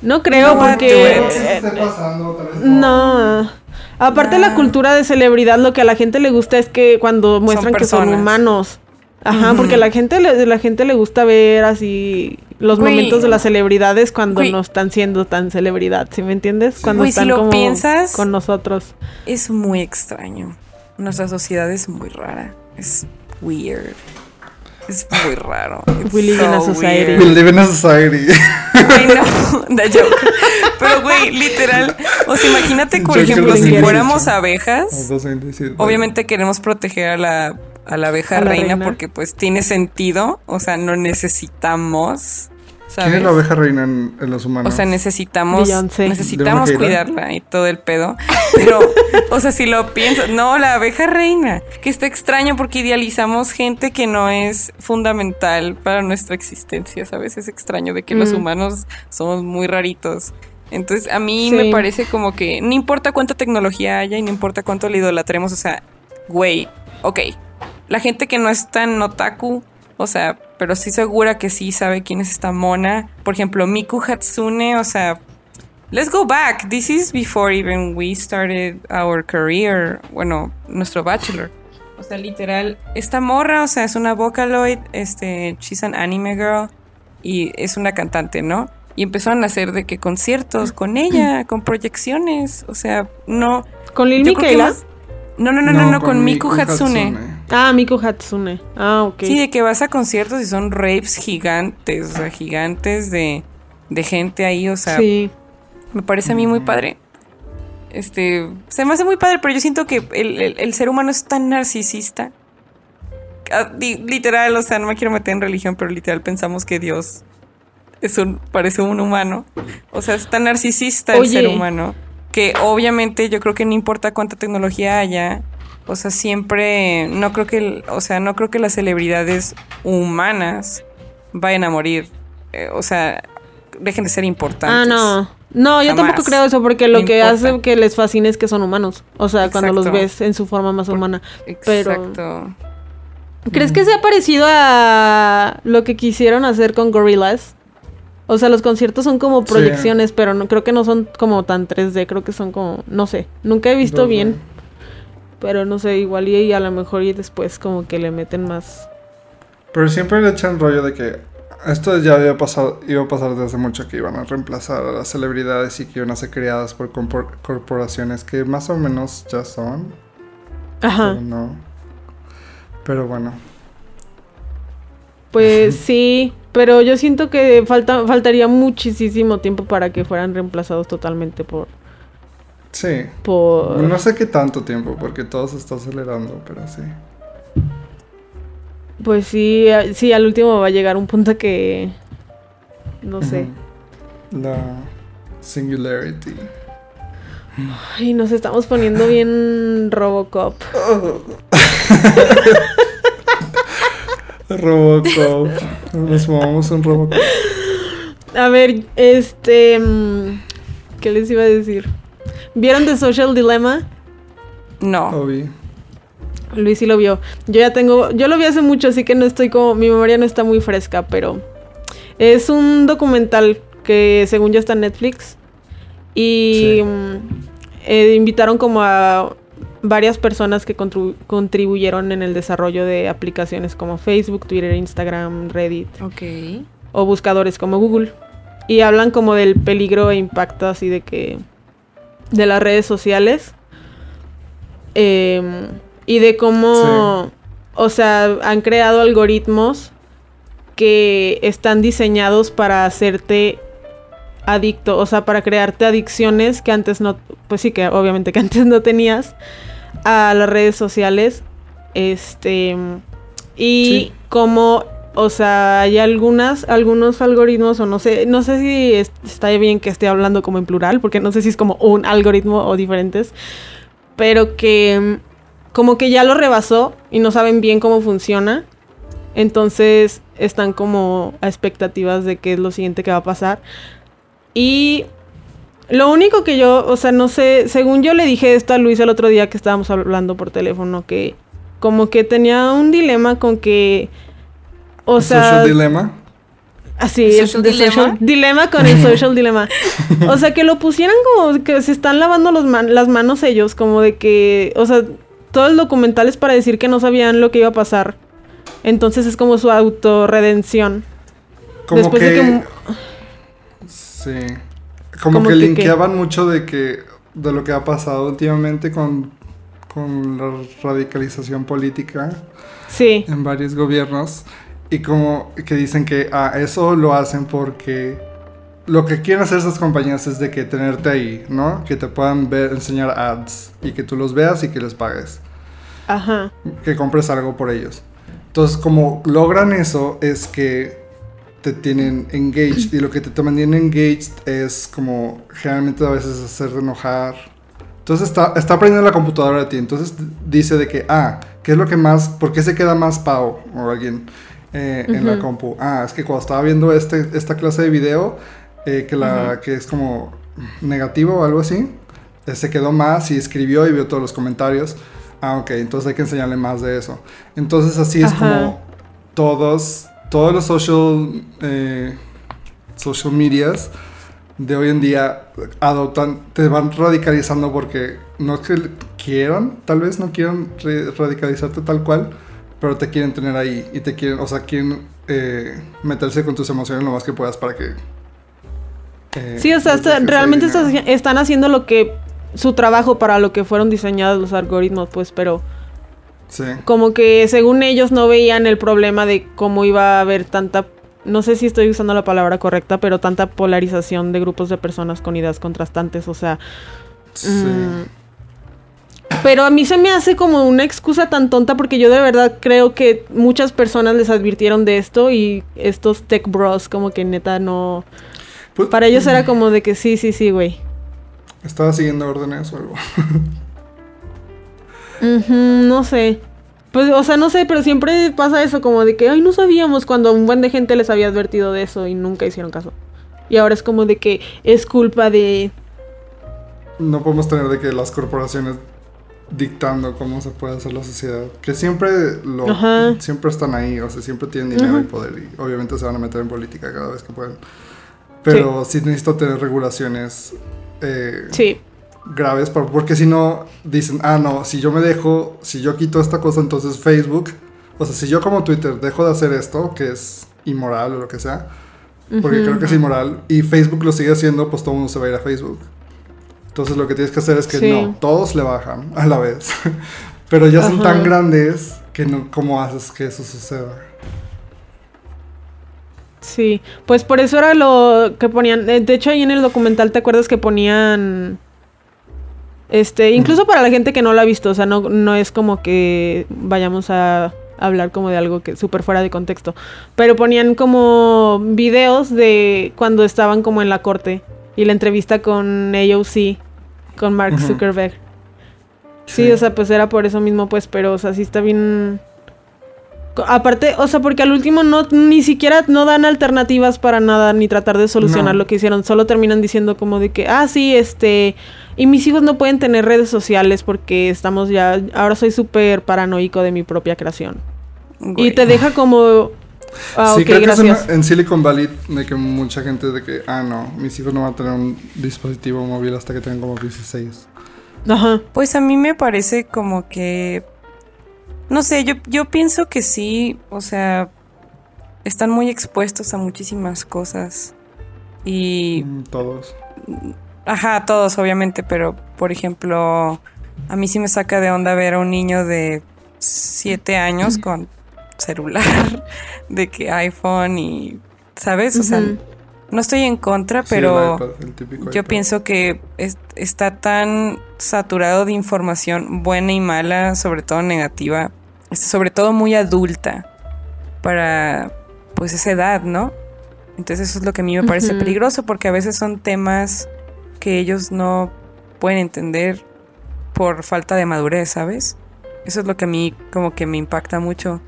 No creo No, porque... No eh, esté pasando, tal vez No. Aparte la Nah. cultura de celebridad, lo que a la gente le gusta es que cuando muestran que son humanos. Ajá, Ujú. porque a la gente le, la gente le gusta ver así los Güey. momentos de las celebridades cuando Güey. no están siendo tan celebridad, ¿sí me entiendes? Cuando Güey, si están lo como piensas- con nosotros. Es muy extraño. Nuestra sociedad es muy rara. Es weird. Es muy raro. It's We live in a so society. weird. We live in a society. Güey, no, the joke. Pero, güey, literal. O sea, imagínate, por Joke ejemplo, si fuéramos abejas, 227. obviamente queremos proteger a la, a la abeja A la reina, reina. porque, pues, tiene sentido. O sea, no necesitamos ¿sabes? ¿Quién es la oveja reina en, en los humanos? O sea, necesitamos, necesitamos ¿De una cuidarla y todo el pedo. Pero, o sea, si lo piensas, no, la abeja reina, que está extraño porque idealizamos gente que no es fundamental para nuestra existencia, ¿sabes? Es extraño de que los Mm. humanos somos muy raritos. Entonces, a mí Sí. me parece como que no importa cuánta tecnología haya y no importa cuánto le idolatremos, o sea, güey, ok, la gente que no es tan otaku, o sea, pero sí segura que sí sabe quién es esta mona. Por ejemplo, Miku Hatsune, o sea, let's go back. This is before even we started our career, bueno, nuestro bachelor. O sea, literal, esta morra, o sea, es una Vocaloid, este, she's an anime girl y es una cantante, ¿no? Y empezaron a hacer de que conciertos con ella, con proyecciones, o sea, no... ¿Con Lil Miquela? más- No, no, no, no, no, con, Miku Hatsune. Ah, Miku Hatsune. Ah, ok. Sí, de que vas a conciertos y son raves gigantes, o sea, gigantes de, de gente ahí, o sea, Sí. me parece a mí muy padre. Este, se me hace muy padre, pero yo siento que el, el- el ser humano es tan narcisista. Ah, di- Literal, o sea, no me quiero meter en religión, pero literal pensamos que Dios es un, parece un humano. O sea, es tan narcisista el ser humano que obviamente yo creo que no importa cuánta tecnología haya, o sea, siempre no creo que, o sea, no creo que las celebridades humanas vayan a morir. Eh, o sea, dejen de ser importantes. Ah, no. No, yo Jamás. tampoco creo eso porque lo que importa. hace que les fascine es que son humanos. O sea, cuando los ves en su forma más humana. Pero- Exacto. ¿Crees que sea parecido a lo que quisieron hacer con Gorillaz? O sea, los conciertos son como Sí. proyecciones, pero no creo que no son como tan 3D, creo que son como, no sé, nunca he visto bien, pero no sé, igual y, a lo mejor y después como que le meten más. Pero siempre le echan rollo de que esto ya había pasado, iba a pasar desde hace mucho que iban a reemplazar a las celebridades y que iban a ser creadas por corporaciones que más o menos ya son, Ajá. pero no. Pero bueno, Pues sí, pero yo siento que falta faltaría muchísimo tiempo para que fueran reemplazados totalmente por sí. por No sé qué tanto tiempo porque todo se está acelerando, pero sí. Pues sí, sí, al último va a llegar un punto que no sé. La singularity. Ay, nos estamos poniendo bien Robocop. Robocop. Nos movamos un Robocop. A ver, este mm, ¿qué les iba a decir? ¿Vieron The Social Dilemma? No. Obi. Luis sí lo vio. Yo ya tengo, yo lo vi hace mucho, así que no estoy como, mi memoria no está muy fresca, pero es un documental que según yo está en Netflix y Sí. mm, eh, invitaron como a varias personas que contribuyeron en el desarrollo de aplicaciones como Facebook, Twitter, Instagram, Reddit Ok. o buscadores como Google y hablan como del peligro e impacto así de que de las redes sociales em, y de cómo o sea han creado algoritmos que están diseñados para hacerte adicto, o sea, para crearte adicciones que antes no, pues sí que obviamente que antes no tenías a las redes sociales. Este y Sí. como o sea, hay algunas algunos algoritmos o no sé, no sé si es- está bien que esté hablando como en plural, porque no sé si es como un algoritmo o diferentes, pero que como que ya lo rebasó y no saben bien cómo funciona. Entonces están como a expectativas de qué es lo siguiente que va a pasar. Y lo único que yo, o sea, no sé, según yo le dije esto a Luis el otro día que estábamos hablando por teléfono, que como que tenía un dilema con que, o sea, Social Dilemma. Así ¿El es, social social dilema con el social dilema. O sea, que lo pusieran como que se están lavando los man- las manos ellos, como de que, o sea, todo el documental es para decir que no sabían lo que iba a pasar. Entonces es como su autorredención. Como Después que, de que Sí. Como, Como que, que linkeaban mucho de que de lo que ha pasado últimamente con, con la radicalización política Sí, en varios gobiernos y como que dicen que ah, eso lo hacen porque lo que quieren hacer estas compañías es de que tenerte ahí, ¿no? Que te puedan ver, enseñar ads y que tú los veas y que les pagues, ajá. que compres algo por ellos. Entonces, como logran eso es que te tienen engaged. Y lo que te mantiene engaged es como generalmente a veces hacer enojar. Entonces está, está aprendiendo la computadora de ti. Entonces dice de que, ah, ¿qué es lo que más, por qué se queda más Pau o alguien eh, en la compu? Ah, es que cuando estaba viendo este, esta clase de video, eh, que, la, que es como negativo o algo así, eh, se quedó más y escribió y vio todos los comentarios. Ah, ok, entonces hay que enseñarle más de eso. Entonces así es como todos, todos los social, eh, social medias de hoy en día adoptan, te van radicalizando porque no es que quieran, tal vez no quieran radicalizarte tal cual, pero te quieren tener ahí y te quieren, o sea, quieren eh, meterse con tus emociones lo más que puedas para que... Eh, sí, o sea, realmente están haciendo lo que su trabajo para lo que fueron diseñados los algoritmos, pues, pero como que según ellos no veían el problema de cómo iba a haber tanta, no sé si estoy usando la palabra correcta, pero tanta polarización de grupos de personas con ideas contrastantes, o sea... Mm, pero a mí se me hace como una excusa tan tonta porque yo de verdad creo que muchas personas les advirtieron de esto y estos tech bros como que neta no... Pues, para ellos era como de que sí, sí, sí, güey. ¿Estaba siguiendo órdenes o algo? no sé. Pues, o sea, no sé, pero siempre pasa eso, como de que, ay, no sabíamos cuando un buen de gente les había advertido de eso y nunca hicieron caso. Y ahora es como de que es culpa de... No podemos tener de que las corporaciones dictando cómo se puede hacer la sociedad. Que siempre lo siempre están ahí, o sea, siempre tienen dinero y poder y obviamente se van a meter en política cada vez que pueden. Pero sí, necesito tener regulaciones eh, sí graves, porque si no dicen, ah, no, si yo me dejo, si yo quito esta cosa, entonces Facebook, o sea, si yo como Twitter dejo de hacer esto, que es inmoral o lo que sea, porque creo que es inmoral, y Facebook lo sigue haciendo, pues todo el mundo se va a ir a Facebook. Entonces lo que tienes que hacer es que no, todos le bajan a la vez. Pero ya son tan grandes que no, ¿cómo haces que eso suceda? Sí, pues por eso era lo que ponían. De hecho, ahí en el documental, ¿te acuerdas que ponían este, incluso para la gente que no lo ha visto, o sea, no, no es como que vayamos a hablar como de algo que súper fuera de contexto. Pero ponían como videos de cuando estaban como en la corte y la entrevista con AOC, con Mark Zuckerberg. Sí. sí, o sea, pues era por eso mismo, pues, pero, o sea, sí está bien Aparte, o sea, porque al último no ni siquiera no dan alternativas para nada ni tratar de solucionar lo que hicieron, solo terminan diciendo como de que, ah, sí, este, y mis hijos no pueden tener redes sociales porque estamos ya, ahora soy súper paranoico de mi propia creación. Y te deja como Ah, sí, creo que es en, Silicon Valley de que mucha gente de que, ah, no, mis hijos no van a tener un dispositivo móvil hasta que tengan como 16. Ajá. Pues a mí me parece como que no sé, yo, yo pienso que sí, o sea, están muy expuestos a muchísimas cosas. Y... Mm, todos. Ajá, todos, obviamente, pero por ejemplo, a mí sí me saca de onda ver a un niño de 7 años con celular, de que iPhone y, ¿sabes? O sea, no estoy en contra, pero yo pienso que está tan saturado de información buena y mala, sobre todo negativa, sobre todo muy adulta para pues esa edad, ¿no? Entonces eso es lo que a mí me parece peligroso porque a veces son temas que ellos no pueden entender por falta de madurez, ¿sabes? Eso es lo que a mí como que me impacta mucho.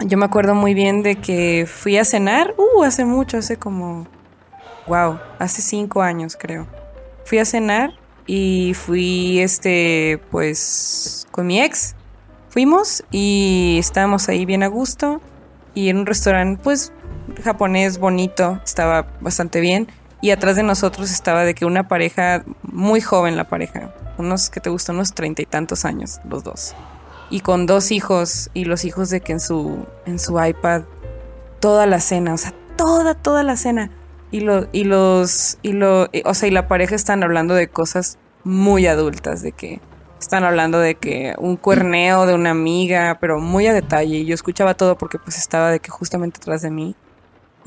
Yo me acuerdo muy bien de que fui a cenar, uh, hace mucho, hace como, wow, hace cinco años creo. Fui a cenar y fui, este, pues, con mi ex. Fuimos y estábamos ahí bien a gusto y en un restaurante, pues, japonés bonito, estaba bastante bien. Y atrás de nosotros estaba de que una pareja, muy joven la pareja, unos que te gustan, unos treinta y tantos años, los dos. Y con dos hijos y los hijos de que en su en su iPad toda la cena, o sea, toda toda la cena. Y lo y los y lo o sea, y la pareja están hablando de cosas muy adultas de que están hablando de que un cuerneo de una amiga, pero muy a detalle. Y yo escuchaba todo porque pues estaba de que justamente atrás de mí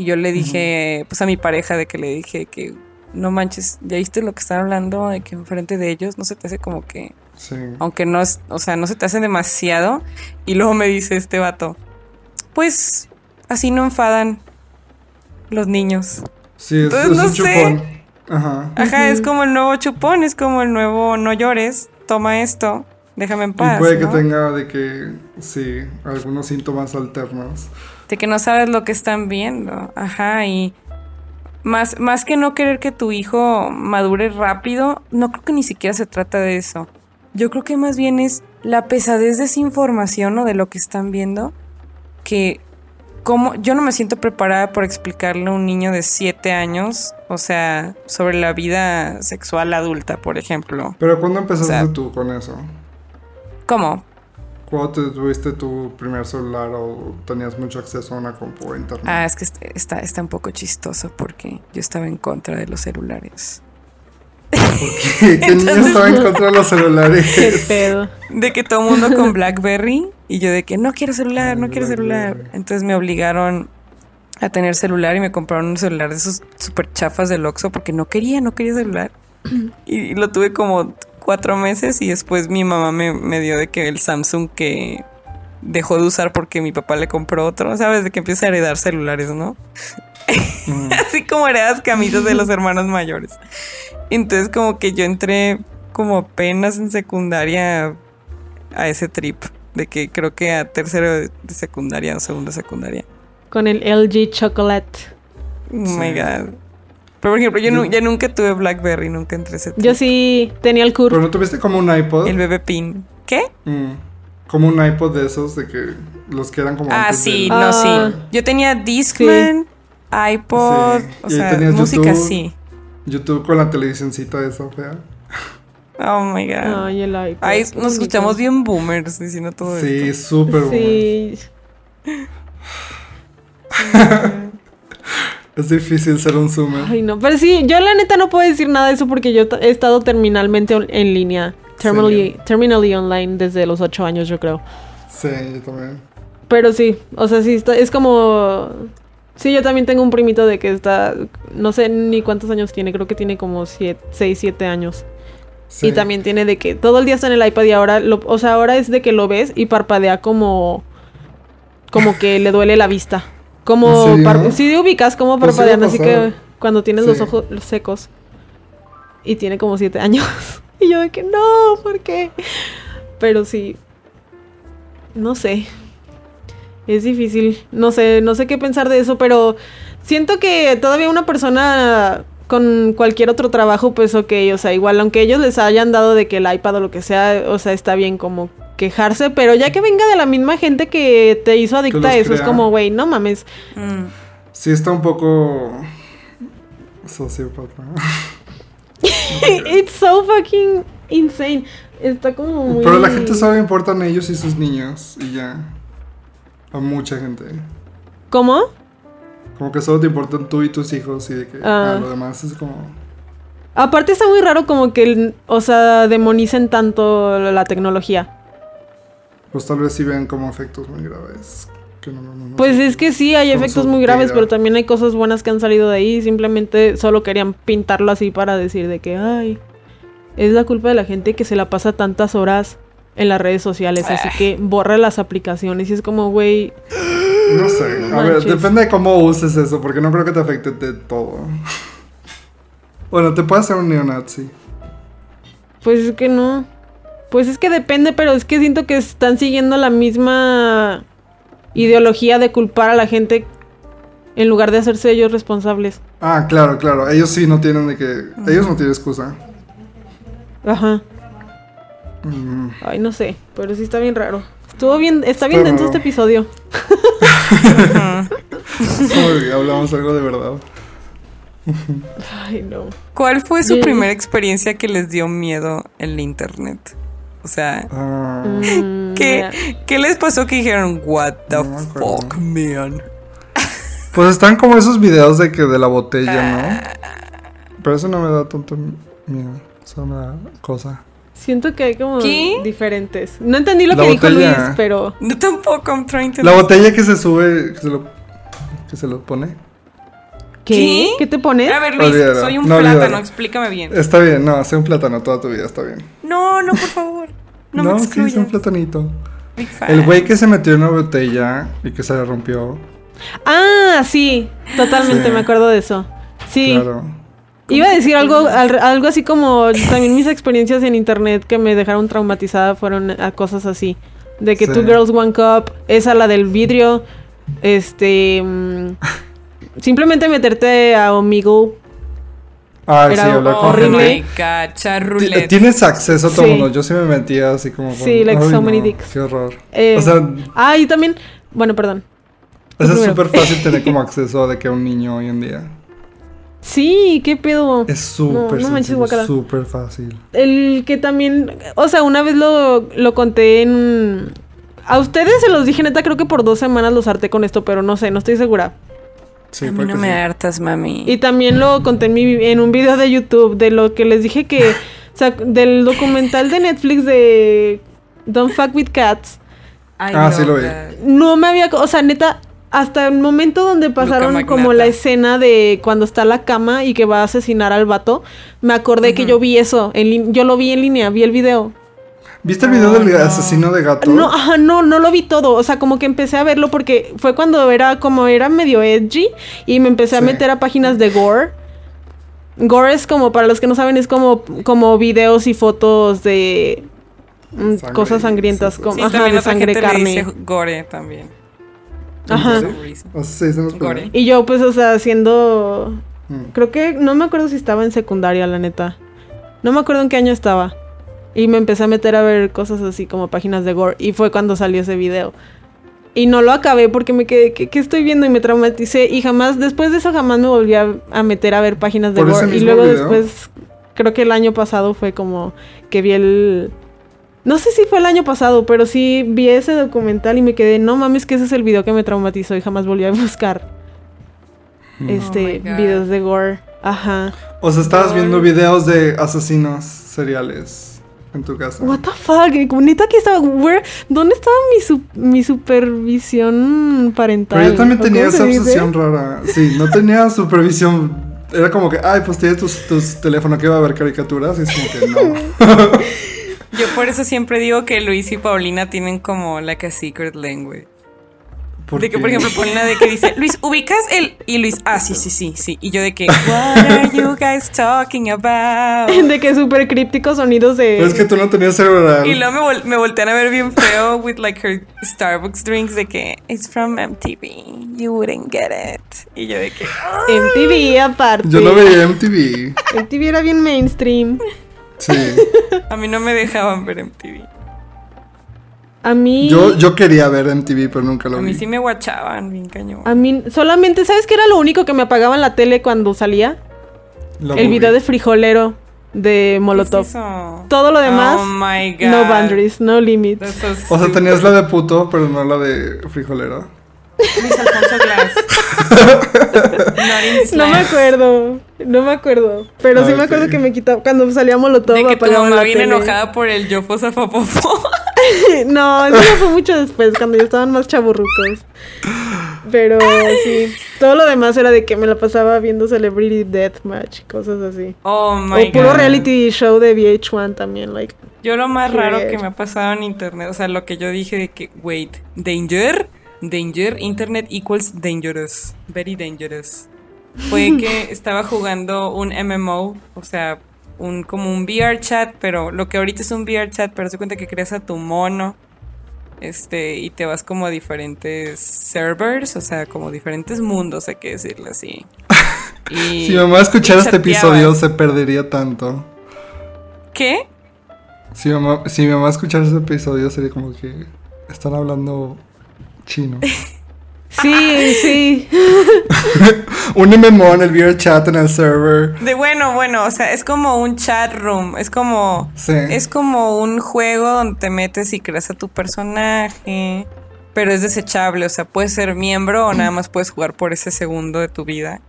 y yo le dije pues a mi pareja de que le dije que no manches, ya viste lo que están hablando de que enfrente de ellos no se te hace como que aunque no es, o sea, no se te hace demasiado. Y luego me dice este vato, pues así no enfadan. los niños. Sí, es, Entonces, es no un sé. chupón. Ajá. Ajá, es como el nuevo chupón, es como el nuevo no llores, toma esto, déjame en paz. y puede ¿no? que tenga de que, sí, algunos síntomas alternos. De que no sabes lo que están viendo. Ajá, y más, más que no querer que tu hijo madure rápido, no creo que ni siquiera se trata de eso. Yo creo que más bien es la pesadez de esa información o de lo que están viendo, que como yo no me siento preparada por explicarle a un niño de 7 años, o sea, sobre la vida sexual adulta, por ejemplo. Pero ¿cuándo empezaste O sea- tú con eso? ¿Cómo? ¿Cuándo te tuviste tu primer celular o tenías mucho acceso a una compu o internet? Ah, es que est- está, está un poco chistoso porque yo estaba en contra de los celulares. ¿Qué, ¿Qué niño estaba en contra de los Qué celulares? pedo. De que todo el mundo con Blackberry y yo de que no quiero celular, no quiero celular. Entonces me obligaron a tener celular y me compraron un celular de esos super chafas del Oxxo porque no quería, no quería celular. Y lo tuve como cuatro meses y después mi mamá me, me dio de que el Samsung que dejó de usar porque mi papá le compró otro, ¿sabes? De que empieza a heredar celulares, ¿no? Mm. Así como heredas camisas de los hermanos mayores. Entonces como que yo entré como apenas en secundaria a ese trip. De que creo que a tercero de secundaria o segunda secundaria. Con el LG Chocolate. Oh my god. Pero por ejemplo, yo, nu- Yo- yo nunca tuve Blackberry, nunca entré ese. Yo sí tenía el ¿Pero curve. no tuviste como un iPod? El bebé pin. ¿Qué? Mm. Como un iPod de esos, de que los que eran como Ah, antes sí, del- no, Ah. sí. Yo tenía Discman, iPod, Sí. o Y ahí sea, música YouTube. sí. YouTube con la televisioncita esa fea. Oh my god. Ay, el iPod. Ahí qué nos escuchamos bien boomers diciendo todo Sí, esto. súper bueno. Sí. Es difícil ser un zoomer. Ay, no. Pero sí, yo la neta no puedo decir nada de eso porque yo he estado terminalmente en línea. Terminally, terminally online desde los ocho años, yo creo. Sí, yo también. Pero sí, o sea, sí, está, es como... Sí, yo también tengo un primito de que está... No sé ni cuántos años tiene, creo que tiene como 6, 7 años. Sí. Y también tiene de que todo el día está en el iPad y ahora, lo, o sea, ahora es de que lo ves y parpadea como... Como que le duele la vista. Como... Par- sí, ubicas como Pues sí me ha parpadean, así que cuando tienes los ojos secos. Y tiene como 7 años. y yo de que no, ¿por qué? Pero sí... No sé. Es difícil. No sé, no sé qué pensar de eso, pero siento que todavía una persona con cualquier otro trabajo, pues ok, o sea, igual, aunque ellos les hayan dado de que el iPad o lo que sea, o sea, está bien como quejarse, pero ya que venga de la misma gente que te hizo adicta a eso, es como, güey, no mames. Mm. Sí, está un poco. sociópata. It's so fucking insane. Está como muy... Pero la gente solo le importan ellos y sus niños. Y ya. A mucha gente. ¿Cómo? Como que solo te importan tú y tus hijos. Y de que. Ah. ah, lo demás es como. Aparte está muy raro como que, el- o sea, demonicen tanto la tecnología. Pues tal vez sí ven como efectos muy graves. Que no, no, no, no Pues sé. es que sí, hay efectos muy graves, vida. pero también hay cosas buenas que han salido de ahí. Simplemente solo querían pintarlo así para decir de que, ay, es la culpa de la gente que se la pasa tantas horas en las redes sociales. Así que borra las aplicaciones y es como, güey, No sé. A ver, depende de cómo uses eso. Porque no creo que te afecte de todo. Bueno, te puede hacer un neonazi. pues es que no. Pues es que depende, pero es que siento que están siguiendo la misma ideología de culpar a la gente en lugar de hacerse ellos responsables. Ah, claro, claro. Ellos sí no tienen de que. Ellos no tienen excusa. Ajá. Mm. Ay, no sé, pero sí está bien raro. Estuvo bien, está bien Está denso raro. este episodio. Hablamos algo de verdad. Ay, no. ¿Cuál fue su Bien. primera experiencia que les dio miedo en la internet? O sea, Ah, Mm, ¿qué. ¿qué les pasó que dijeron, what the No me acuerdo. fuck, man? Pues están como esos videos de que de la botella, ¿no? Pero eso no me da tanto miedo. Eso me da cosa. Siento que hay como ¿Qué? diferentes. No entendí lo La que dijo. Luis, pero. No tampoco, I'm trying to... La botella que se sube, que se lo, que se lo pone. ¿Qué? ¿Qué? ¿Qué te pones? A ver, Luis, Olvídalo, soy un no, plátano, olvídalo. explícame bien. Está bien, no, sé un plátano toda tu vida, está bien. No, no, por favor. No, me sí, excluyas. es un platanito. Big fan. El güey que se metió en una botella y que se le rompió. Ah, sí, totalmente Sí. me acuerdo de eso. Sí. Claro. Iba a decir algo, al- algo así como también mis experiencias en internet que me dejaron traumatizada fueron a cosas así. De que Sí. Two Girls One Cup, esa la del vidrio, este... mm, simplemente meterte a Omegle. Era sí, hablar con horrible. Oh my god. Tienes acceso a todo Sí. mundo. Yo sí me metía así como. Sí, con- like Ay, so many no, dicks. Qué horror. Eh, O sea, ah, y también... Bueno, perdón. es súper fácil tener como acceso de que a un niño hoy en día. Sí, qué pedo. Es súper no guácala. súper fácil. El que también, o sea, una vez lo, lo conté en... A ustedes se los dije, neta, creo que por dos semanas los harté con esto, pero no sé, no estoy segura. Sí, a mí no me sí. hartas, mami. Y también lo conté en, mi- en un video de YouTube de lo que les dije que... o sea, del documental de Netflix de Don't Fuck With Cats. Ah, sí lo vi. No me había... O sea, neta, hasta el momento donde pasaron como la escena de cuando está la cama y que va a asesinar al vato, me acordé que yo vi eso. En yo lo vi en línea, vi el video. ¿Viste el video Oh, del no. asesino de gato? No, ajá, no, no lo vi todo. O sea, como que empecé a verlo porque fue cuando era como era medio edgy y me empecé a meter a páginas de gore. Gore es como, para los que no saben, es como, como videos y fotos de mm, Sangre, cosas sangrientas, sí, como Sí, ajá, de sangre gente le carne. dice gore también. Ajá. O sea, sí, Gore. Y yo, pues, o sea, haciendo. Mm. Creo que no me acuerdo si estaba en secundaria, la neta. No me acuerdo en qué año estaba. Y me empecé a meter a ver cosas así como páginas de gore. Y fue cuando salió ese video. Y no lo acabé porque me quedé, ¿qué, qué estoy viendo? Y me traumaticé. Y jamás, después de eso, jamás me volví a, a meter a ver páginas de ¿Por ese gore. Y luego video? después, creo que el año pasado fue como que vi el. No sé si fue el año pasado, pero sí vi ese documental y me quedé, no mames, que ese es el video que me traumatizó y jamás volví a buscar Mm. este Oh videos de gore. Ajá. O sea, estabas Gore. viendo videos de asesinos seriales en tu casa. What the fuck? Como, Neta que estaba. where- ¿Dónde estaba mi, su- mi supervisión parental? Pero yo también ¿O tenía esa dice? obsesión rara. Sí, no tenía supervisión. Era como que, ay, pues tienes tus, tus teléfono que iba a ver caricaturas. Y es como que no. Yo por eso siempre digo que Luis y Paulina tienen como like a secret language. ¿Por de que, qué? por ejemplo, Paulina de que dice, Luis, ¿ubicas el...? Y Luis, ah, sí, sí, sí, sí. Y yo de que, what are you guys talking about? De que súper crípticos sonidos de. Pero es que tú no tenías cerebral. Y luego me, vol- me voltean a ver bien feo with like her Starbucks drinks de que, it's from MTV, you wouldn't get it. Y yo de que, "Ah". MTV aparte. Yo lo veía MTV. MTV era bien mainstream. Sí. a mí no me dejaban ver MTV. A mí. Yo, yo quería ver MTV, pero nunca lo A vi. mí sí me guachaban bien cañón. A mí. Solamente. ¿Sabes qué era lo único que me apagaba en la tele cuando salía? Lo el vi. video de frijolero de Molotov. ¿Qué es eso? Todo lo demás. Oh my god. No boundaries, no limits. So O sea, tenías la de puto, pero no la de frijolero. Luis Alfonso Glass. No me acuerdo, no me acuerdo. Pero sí Ah, me acuerdo que me quitaba cuando salía Molotov. De que tu mamá viene enojada por el yo. No, eso fue mucho después, cuando ya estaban más chaburrucos. Pero sí, todo lo demás era de que me la pasaba viendo Celebrity Deathmatch, cosas así. Oh my o puro god. reality show de VH1 también, like. Yo lo más raro que me ha pasado en internet, o sea, lo que yo dije de que, wait, danger, danger, internet equals dangerous, very dangerous. Fue que estaba jugando un MMO, o sea, un como un VR chat, pero lo que ahorita es un VR chat, pero se cuenta que creas a tu mono, este, y te vas como a diferentes servers, o sea, como diferentes mundos, hay que decirlo así. Y Si mamá escuchara este episodio, se perdería tanto. ¿Qué? Si mamá, si mamá escuchara este episodio, sería como que están hablando chino. Sí, sí. Un MMO en el VR chat en el server. De bueno, bueno, o sea, es como un chat room, es como Sí. es como un juego donde te metes y creas a tu personaje, pero es desechable, o sea, puedes ser miembro o nada más puedes jugar por ese segundo de tu vida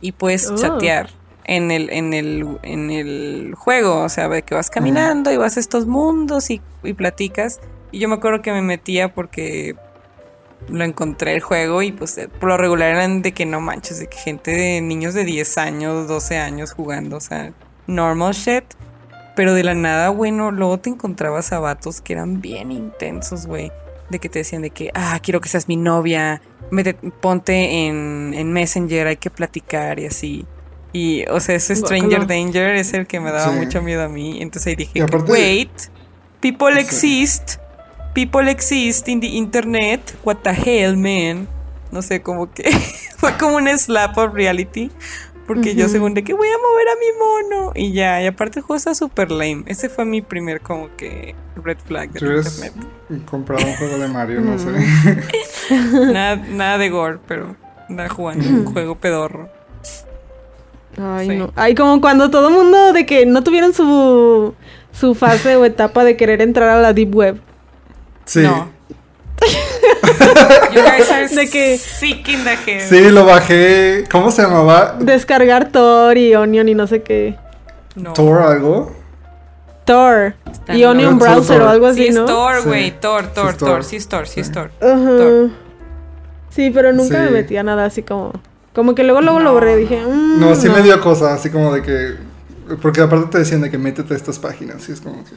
y puedes Oh. chatear en el en el en el juego, o sea, de que vas caminando y vas a estos mundos y, y platicas. Y yo me acuerdo que me metía porque lo encontré el juego y pues eh, por lo regular eran de que no manches, de que gente de niños de 10 años, 12 años jugando, o sea, normal shit. Pero de la nada, bueno, luego te encontrabas a vatos que eran bien intensos, güey. de que te decían de que, ah, quiero que seas mi novia, mete- ponte en, en Messenger, hay que platicar y así. Y, o sea, ese Stranger. Danger es el que me daba Sí. mucho miedo a mí. Entonces ahí dije, aparte- wait, people Sí. exist, people exist in the internet, what the hell, man. No sé, como que fue como un slap of reality. Porque yo según de que voy a mover a mi mono. Y ya, y aparte el juego está súper lame. Ese fue mi primer como que red flag de internet. comprado un juego de Mario, no sé. Nada, nada de gore, pero andaba jugando un juego pedorro. Ay, Sí. no. Ay, como cuando todo el mundo de que no tuvieron su, su fase o etapa de querer entrar a la Deep Web. Sí. No. You guys are De que- sick in the head. Sí, lo bajé. ¿Cómo se llamaba? Descargar Tor y Onion y no sé qué. No. Tor algo. Tor Está y. Onion Tor, Browser Tor. o algo Sí, así, es ¿no? Thor, Sí. güey. Thor, Thor, es Thor. Thor. Sí, es Thor, sí, es Sí. Thor. Ajá. Thor. Sí, pero nunca Sí. me metí a nada así como. Como que luego luego lo borré. no. Dije, mm, No, sí me dio cosas, así como de que. Porque aparte te decían de que métete a estas páginas, y es como que.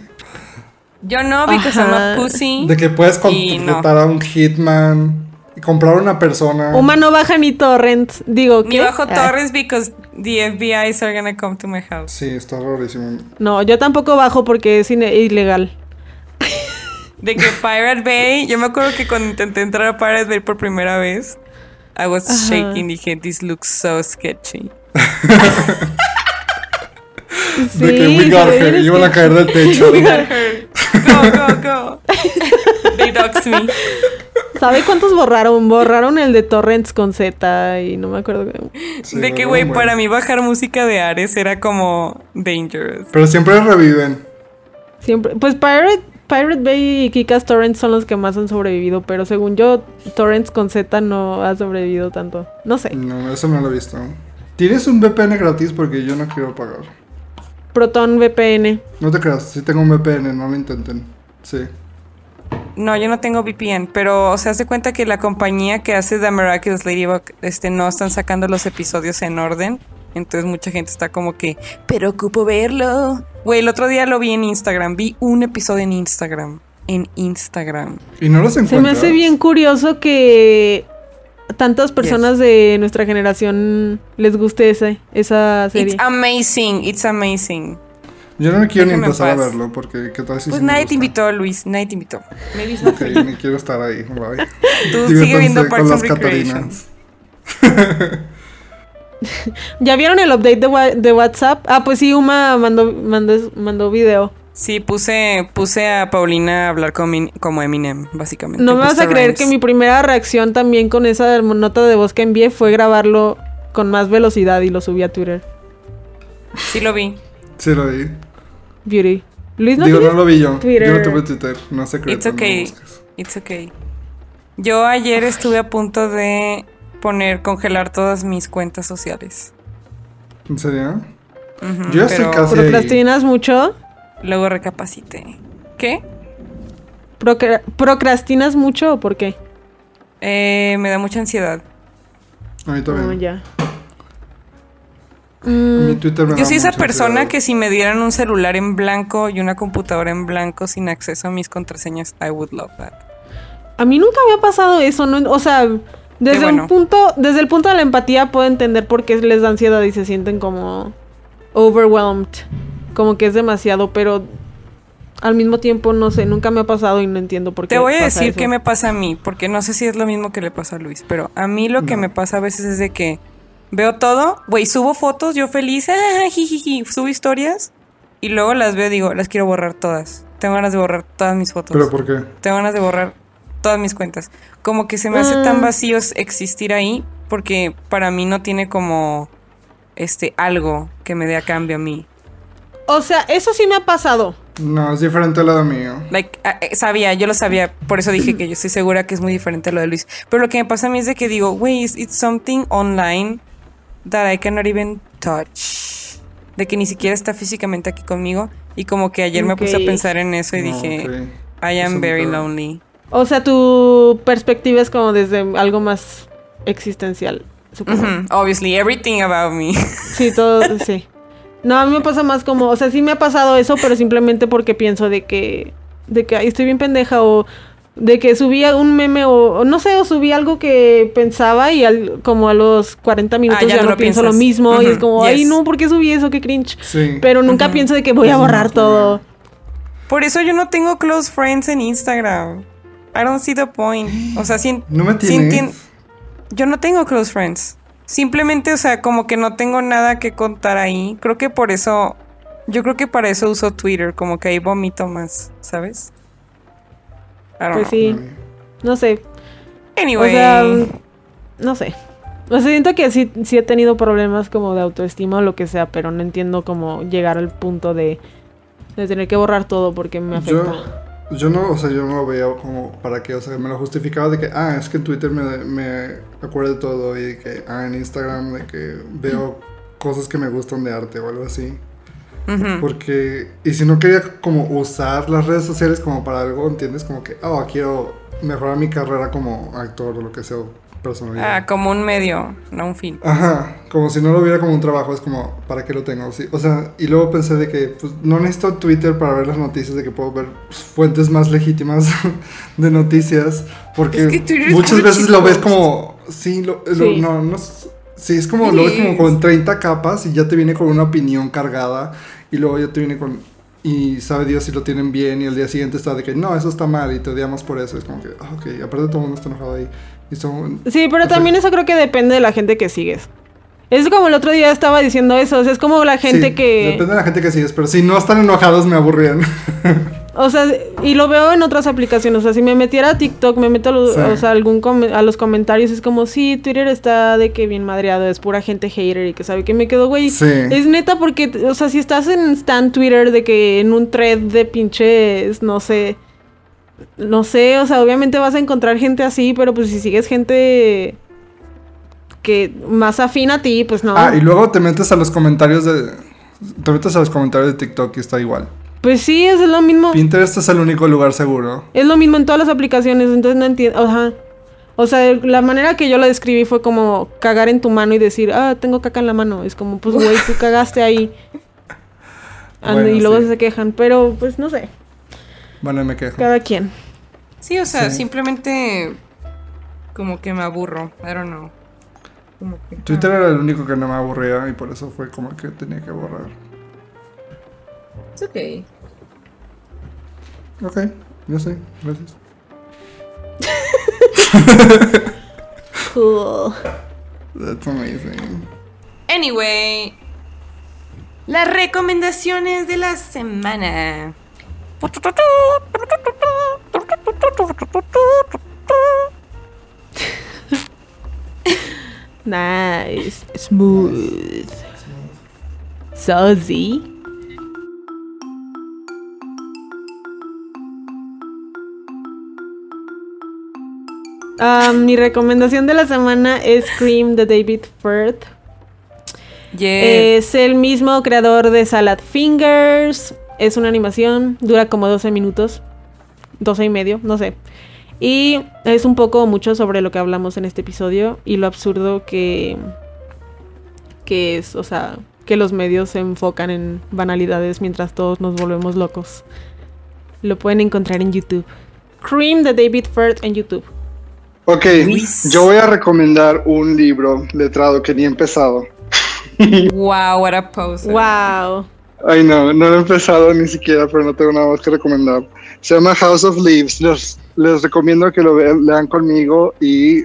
Yo no, because I'm a pussy. De que puedes no. contratar a un hitman y comprar a una persona. Uma no baja ni torrents. Digo, Ni ¿qué? bajo Ah, torres because the FBI's are gonna come to my house. Sí, está rarísimo. No, yo tampoco bajo porque es ilegal. De que Pirate Bay, yo me acuerdo que cuando intenté entrar a Pirate Bay por primera vez, I was Ajá. shaking, dije, this looks so sketchy. Sí, de que we se got her, iban a caer del techo. We got her. Go, go, go. They doxed me. ¿Sabe cuántos borraron? Borraron el de Torrents con Z y no me acuerdo. Sí, de que, güey, para mí bajar música de Ares era como dangerous. Pero siempre reviven. Siempre. Pues Pirate, Pirate Bay y Kikas Torrents son los que más han sobrevivido, pero según yo, Torrents con Z no ha sobrevivido tanto. No sé. No, eso no lo he visto. ¿Tienes un VPN gratis? Porque yo no quiero pagar. Proton VPN. No te creas, sí tengo un VPN, no lo intenten. Sí. No, yo no tengo VPN, pero, o sea, se cuenta que la compañía que hace The Miraculous Ladybug, este, no están sacando los episodios en orden. Entonces mucha gente está como que, pero ocupo verlo. Güey, el otro día lo vi en Instagram, vi un episodio en Instagram. En Instagram. ¿Y no los Se me encuentras? hace bien curioso que tantas personas de nuestra generación les guste esa, esa serie. It's amazing, it's amazing. Yo no quiero ni Déjame en empezar a verlo porque qué tal si Pues me nadie gusta? te invitó, Luis, nadie te invitó. Not Ok, ni quiero estar ahí. Bye. Tú sigue viendo con Parks las and Recreation. Catarinas. ¿Ya vieron el update de, wa- de WhatsApp? Ah, pues sí, Uma mandó, mandó, mandó video. Sí, puse, puse a Paulina a hablar con Min- como Eminem, básicamente. No me vas a creer Rhymes. que mi primera reacción también con esa nota de voz que envié fue grabarlo con más velocidad y lo subí a Twitter. Sí lo vi. Sí lo vi. Beauty. Luis, ¿no Digo, no lo vi yo. Twitter? Yo no tuve Twitter. No sé It's okay. It's okay. Yo ayer estuve a punto de poner, congelar todas mis cuentas sociales. ¿En serio? Yo ya estoy pero casi- ¿Procrastinas mucho? Luego recapacité. ¿Qué? Procra- ¿Procrastinas mucho o por qué? Eh, me da mucha ansiedad. A mí Oh, también. ya. A mí Mm, Twitter me Yo soy esa persona ansiedad. que si me dieran un celular en blanco y una computadora en blanco sin acceso a mis contraseñas, I would love that. a mí nunca me ha pasado eso, ¿no? O sea, desde bueno. un punto, desde el punto de la empatía puedo entender por qué les da ansiedad y se sienten como overwhelmed, como que es demasiado, pero al mismo tiempo no sé, nunca me ha pasado y no entiendo por qué. Te voy a pasa decir eso. qué me pasa a mí, porque no sé si es lo mismo que le pasa a Luis, pero a mí lo que me pasa a veces es de que veo todo, güey, subo fotos, yo feliz, ah, jijiji, subo historias y luego las veo y digo, las quiero borrar todas. Tengo ganas de borrar todas mis fotos. ¿Pero por qué? Tengo ganas de borrar todas mis cuentas. Como que se me hace tan Ah. vacío existir ahí porque para mí no tiene como este algo que me dé a cambio a mí. O sea, eso sí me ha pasado. No, es diferente a lo de mío. Like, ah, eh, sabía, yo lo sabía, por eso dije que yo estoy segura que es muy diferente a lo de Luis. Pero lo que me pasa a mí es de que digo, wey, it's, something online that I cannot even touch. De que ni siquiera está físicamente aquí conmigo. Y como que ayer me puse a pensar en eso y No, dije. I am very lonely. O sea, tu perspectiva es como desde algo más existencial, supongo. Obviously, everything about me. Sí, todo, sí. No, a mí me pasa más como, o sea, sí me ha pasado eso, pero simplemente porque pienso de que, de que ay, estoy bien pendeja o, De que subía un meme o, o no sé, o subía algo que pensaba y al- como a los 40 minutos Ah, ya ya, no no lo pienso lo mismo y es como, ay no, ¿por qué subí eso? Qué cringe. Sí. Pero nunca pienso de que voy a borrar todo. Por eso yo no tengo close friends en Instagram. I don't see the point. O sea, sí, ¿No me tienes? entien- Yo no tengo close friends. Simplemente, o sea, como que no tengo nada que contar ahí. Creo que por eso. Yo creo que para eso uso Twitter, como que ahí vomito más, ¿sabes? I don't Pues know. sí, no sé. Anyway. O sea, no sé. O sea, siento que sí, sí he tenido problemas como de autoestima o lo que sea, pero no entiendo cómo llegar al punto de, de tener que borrar todo porque me afecta. Yo, yo no, o sea, yo no lo veía como para qué, o sea, me lo justificaba de que, ah, es que en Twitter me, me acuerdo de todo y que, ah, en Instagram de que veo cosas que me gustan de arte o algo así. Porque, y si no quería como usar las redes sociales como para algo, ¿entiendes? Como que, oh, quiero mejorar mi carrera como actor o lo que sea, personalidad. Ah, como un medio, no un fin. Ajá, como si no lo viera como un trabajo, es como, ¿para qué lo tengo? Sí, o sea, y luego pensé de que pues, no necesito Twitter para ver las noticias, de que puedo ver pues, fuentes más legítimas de noticias, porque Es que muchas veces lo ves como, sí, lo, lo- Sí. no, no, es- sí, es como, lo ves como Sí. con 30 capas y ya te viene con una opinión cargada, y luego ya te viene con, y sabe Dios si lo tienen bien, y el día siguiente está de que, no, eso está mal, y te odiamos por eso, es como que, ah, ok, aparte todo el mundo está enojado ahí, son... Sí, pero también eso creo que depende de la gente que sigues. Es como el otro día estaba diciendo eso, o sea, es como la gente Sí, que... Depende de la gente que sigues, pero si no están enojados me aburrían. O sea, y lo veo en otras aplicaciones. O sea, si me metiera a TikTok, me meto a los, Sí. o sea, algún a los comentarios, es como, sí, Twitter está de que bien madreado, es pura gente hater y que sabe que me quedo, güey. Sí. Es neta porque, o sea, si estás en Stan Twitter de que en un thread de pinches, no sé, no sé, o sea, obviamente vas a encontrar gente así, pero pues si sigues gente que más afín a ti, pues no. Ah, y luego te metes a los comentarios de. Te metes a los comentarios de TikTok y está igual. Pues sí, es lo mismo. Pinterest es el único lugar seguro. Es lo mismo en todas las aplicaciones, entonces no entiendo. Ajá. O sea, la manera que yo la describí fue como cagar en tu mano y decir, ah, tengo caca en la mano. Es como, pues, güey, tú cagaste ahí. Bueno, y luego sí. se quejan, pero pues no sé, Bueno, me quejo. cada quien. Sí, o sea, Sí. simplemente como que me aburro. I don't know. Como que, Twitter era el único que no me aburría y por eso fue como que tenía que borrar. ah, it's okay. Ok, yo sé, gracias. Cool. That's amazing. Anyway, las recomendaciones de la semana. Nice. Smooth. Saucy. Ah, mi recomendación de la semana es Scream de David Firth. Yes. Es el mismo creador de Salad Fingers. Es una animación, dura como 12 minutos. 12 y medio, no sé. Y es un poco mucho sobre lo que hablamos en este episodio y lo absurdo que, que es, o sea, que los medios se enfocan en banalidades mientras todos nos volvemos locos. Lo pueden encontrar en YouTube. Cream de David Firth en YouTube. Ok, Luis. yo voy a recomendar un libro letrado que ni he empezado. wow, what a poser. Wow. Ay, no, no lo he empezado ni siquiera, pero no tengo nada más que recomendar. Se llama House of Leaves. Les, les recomiendo que lo vean, lean conmigo y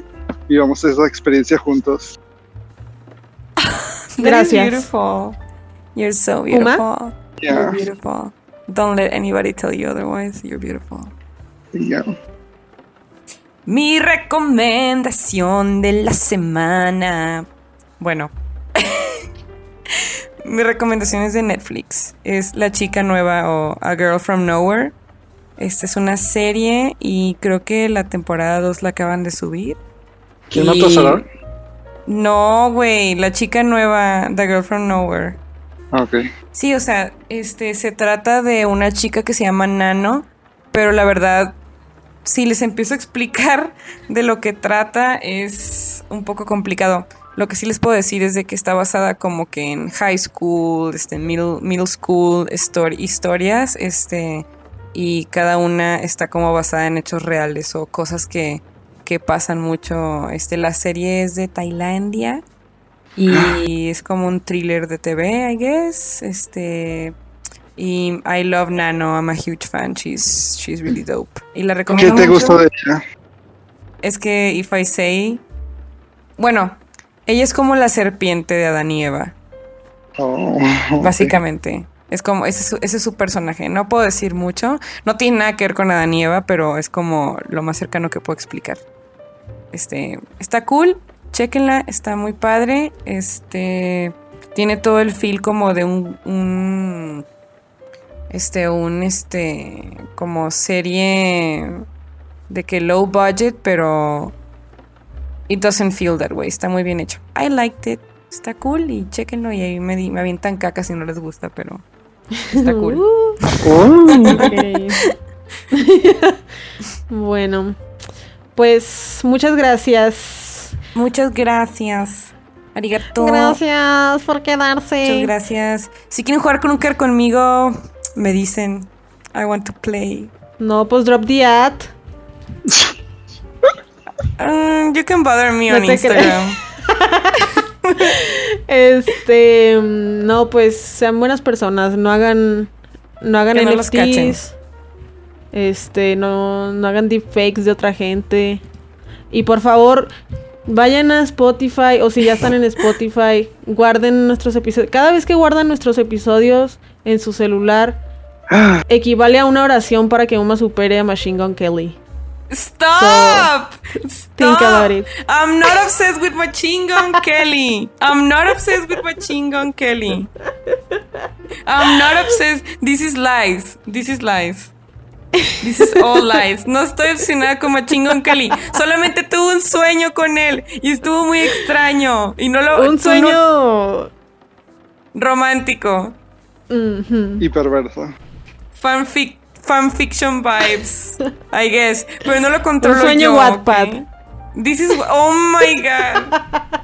vivamos esa experiencia juntos. Gracias. beautiful. You're so beautiful. Yeah. You're beautiful. Don't let anybody tell you otherwise. You're beautiful. Yeah. Mi recomendación de la semana. Bueno. Mi recomendación es de Netflix. Es La chica nueva o A Girl from Nowhere. Esta es una serie y creo que la temporada 2 la acaban de subir. ¿Quién mató a? No, güey, La chica nueva, The Girl from Nowhere. Ah, Ok. Sí, o sea, este se trata de una chica que se llama Nano, pero la verdad, si les empiezo a explicar de lo que trata, es un poco complicado. Lo que sí les puedo decir es de que está basada como que en high school, este, middle, middle school story, historias, este, y cada una está como basada en hechos reales o cosas que, que pasan mucho. Este, la serie es de Tailandia y es como un thriller de TV, I guess. Este, y I love Nano, I'm a huge fan. She's, she's really dope. Y la ¿Qué recomiendo te mucho. gustó de ella? Es que If I Say. Bueno, ella es como la serpiente de Adán y Eva, Oh, básicamente. Es como, ese es, su, ese es su personaje. No puedo decir mucho. No tiene nada que ver con Adán y Eva, pero es como lo más cercano que puedo explicar. Este, está cool, chéquenla, está muy padre. Este, tiene todo el feel como de un, un este, un, este, como serie de que low budget, pero it doesn't feel that way. Está muy bien hecho. I liked it. Está cool y chéquenlo y ahí me, di- me avientan caca si no les gusta, pero está cool. Uh, ok. bueno, pues muchas gracias. Muchas gracias. Arigato. Gracias por quedarse. Muchas gracias. Si quieren jugar con un car conmigo, me dicen. I want to play. No, pues drop the ad. Um, you can bother me No on Instagram. Este, mm, no, pues sean buenas personas, no hagan, no hagan Que no los. NFTs. Este, no, no hagan deepfakes de otra gente. Y por favor, vayan a Spotify o si ya están en Spotify, guarden nuestros episodios. Cada vez que guardan nuestros episodios en su celular, equivale a una oración para que Uma supere a Machine Gun Kelly. Stop! Stop! think about it. I'm not obsessed with Machine Gun Kelly. I'm not obsessed with Machine Gun Kelly. I'm not obsessed. This is lies. This is lies. This is all lies. No estoy obsesionada con Machine Gun Kelly. Solamente tuve un sueño con él y estuvo muy extraño. Y no lo. Un sueño. no- romántico. Y perverso. Fanfic, fanfiction vibes, I guess. Pero no lo controlo Un sueño yo, Wattpad. This is... Oh my God.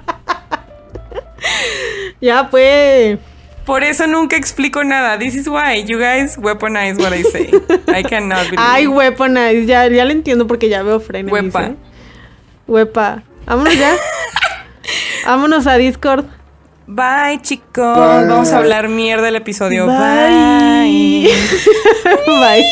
Ya pues. Por eso nunca explico nada. This is why you guys weaponize what I say. I cannot believe Ay, weaponize. Ya, ya lo entiendo porque ya veo frenes. Huepa. ¿eh? Huepa. Vámonos ya. Vámonos a Discord. Bye, chicos. Bye. Vamos a hablar mierda del episodio. Bye. Bye. Bye.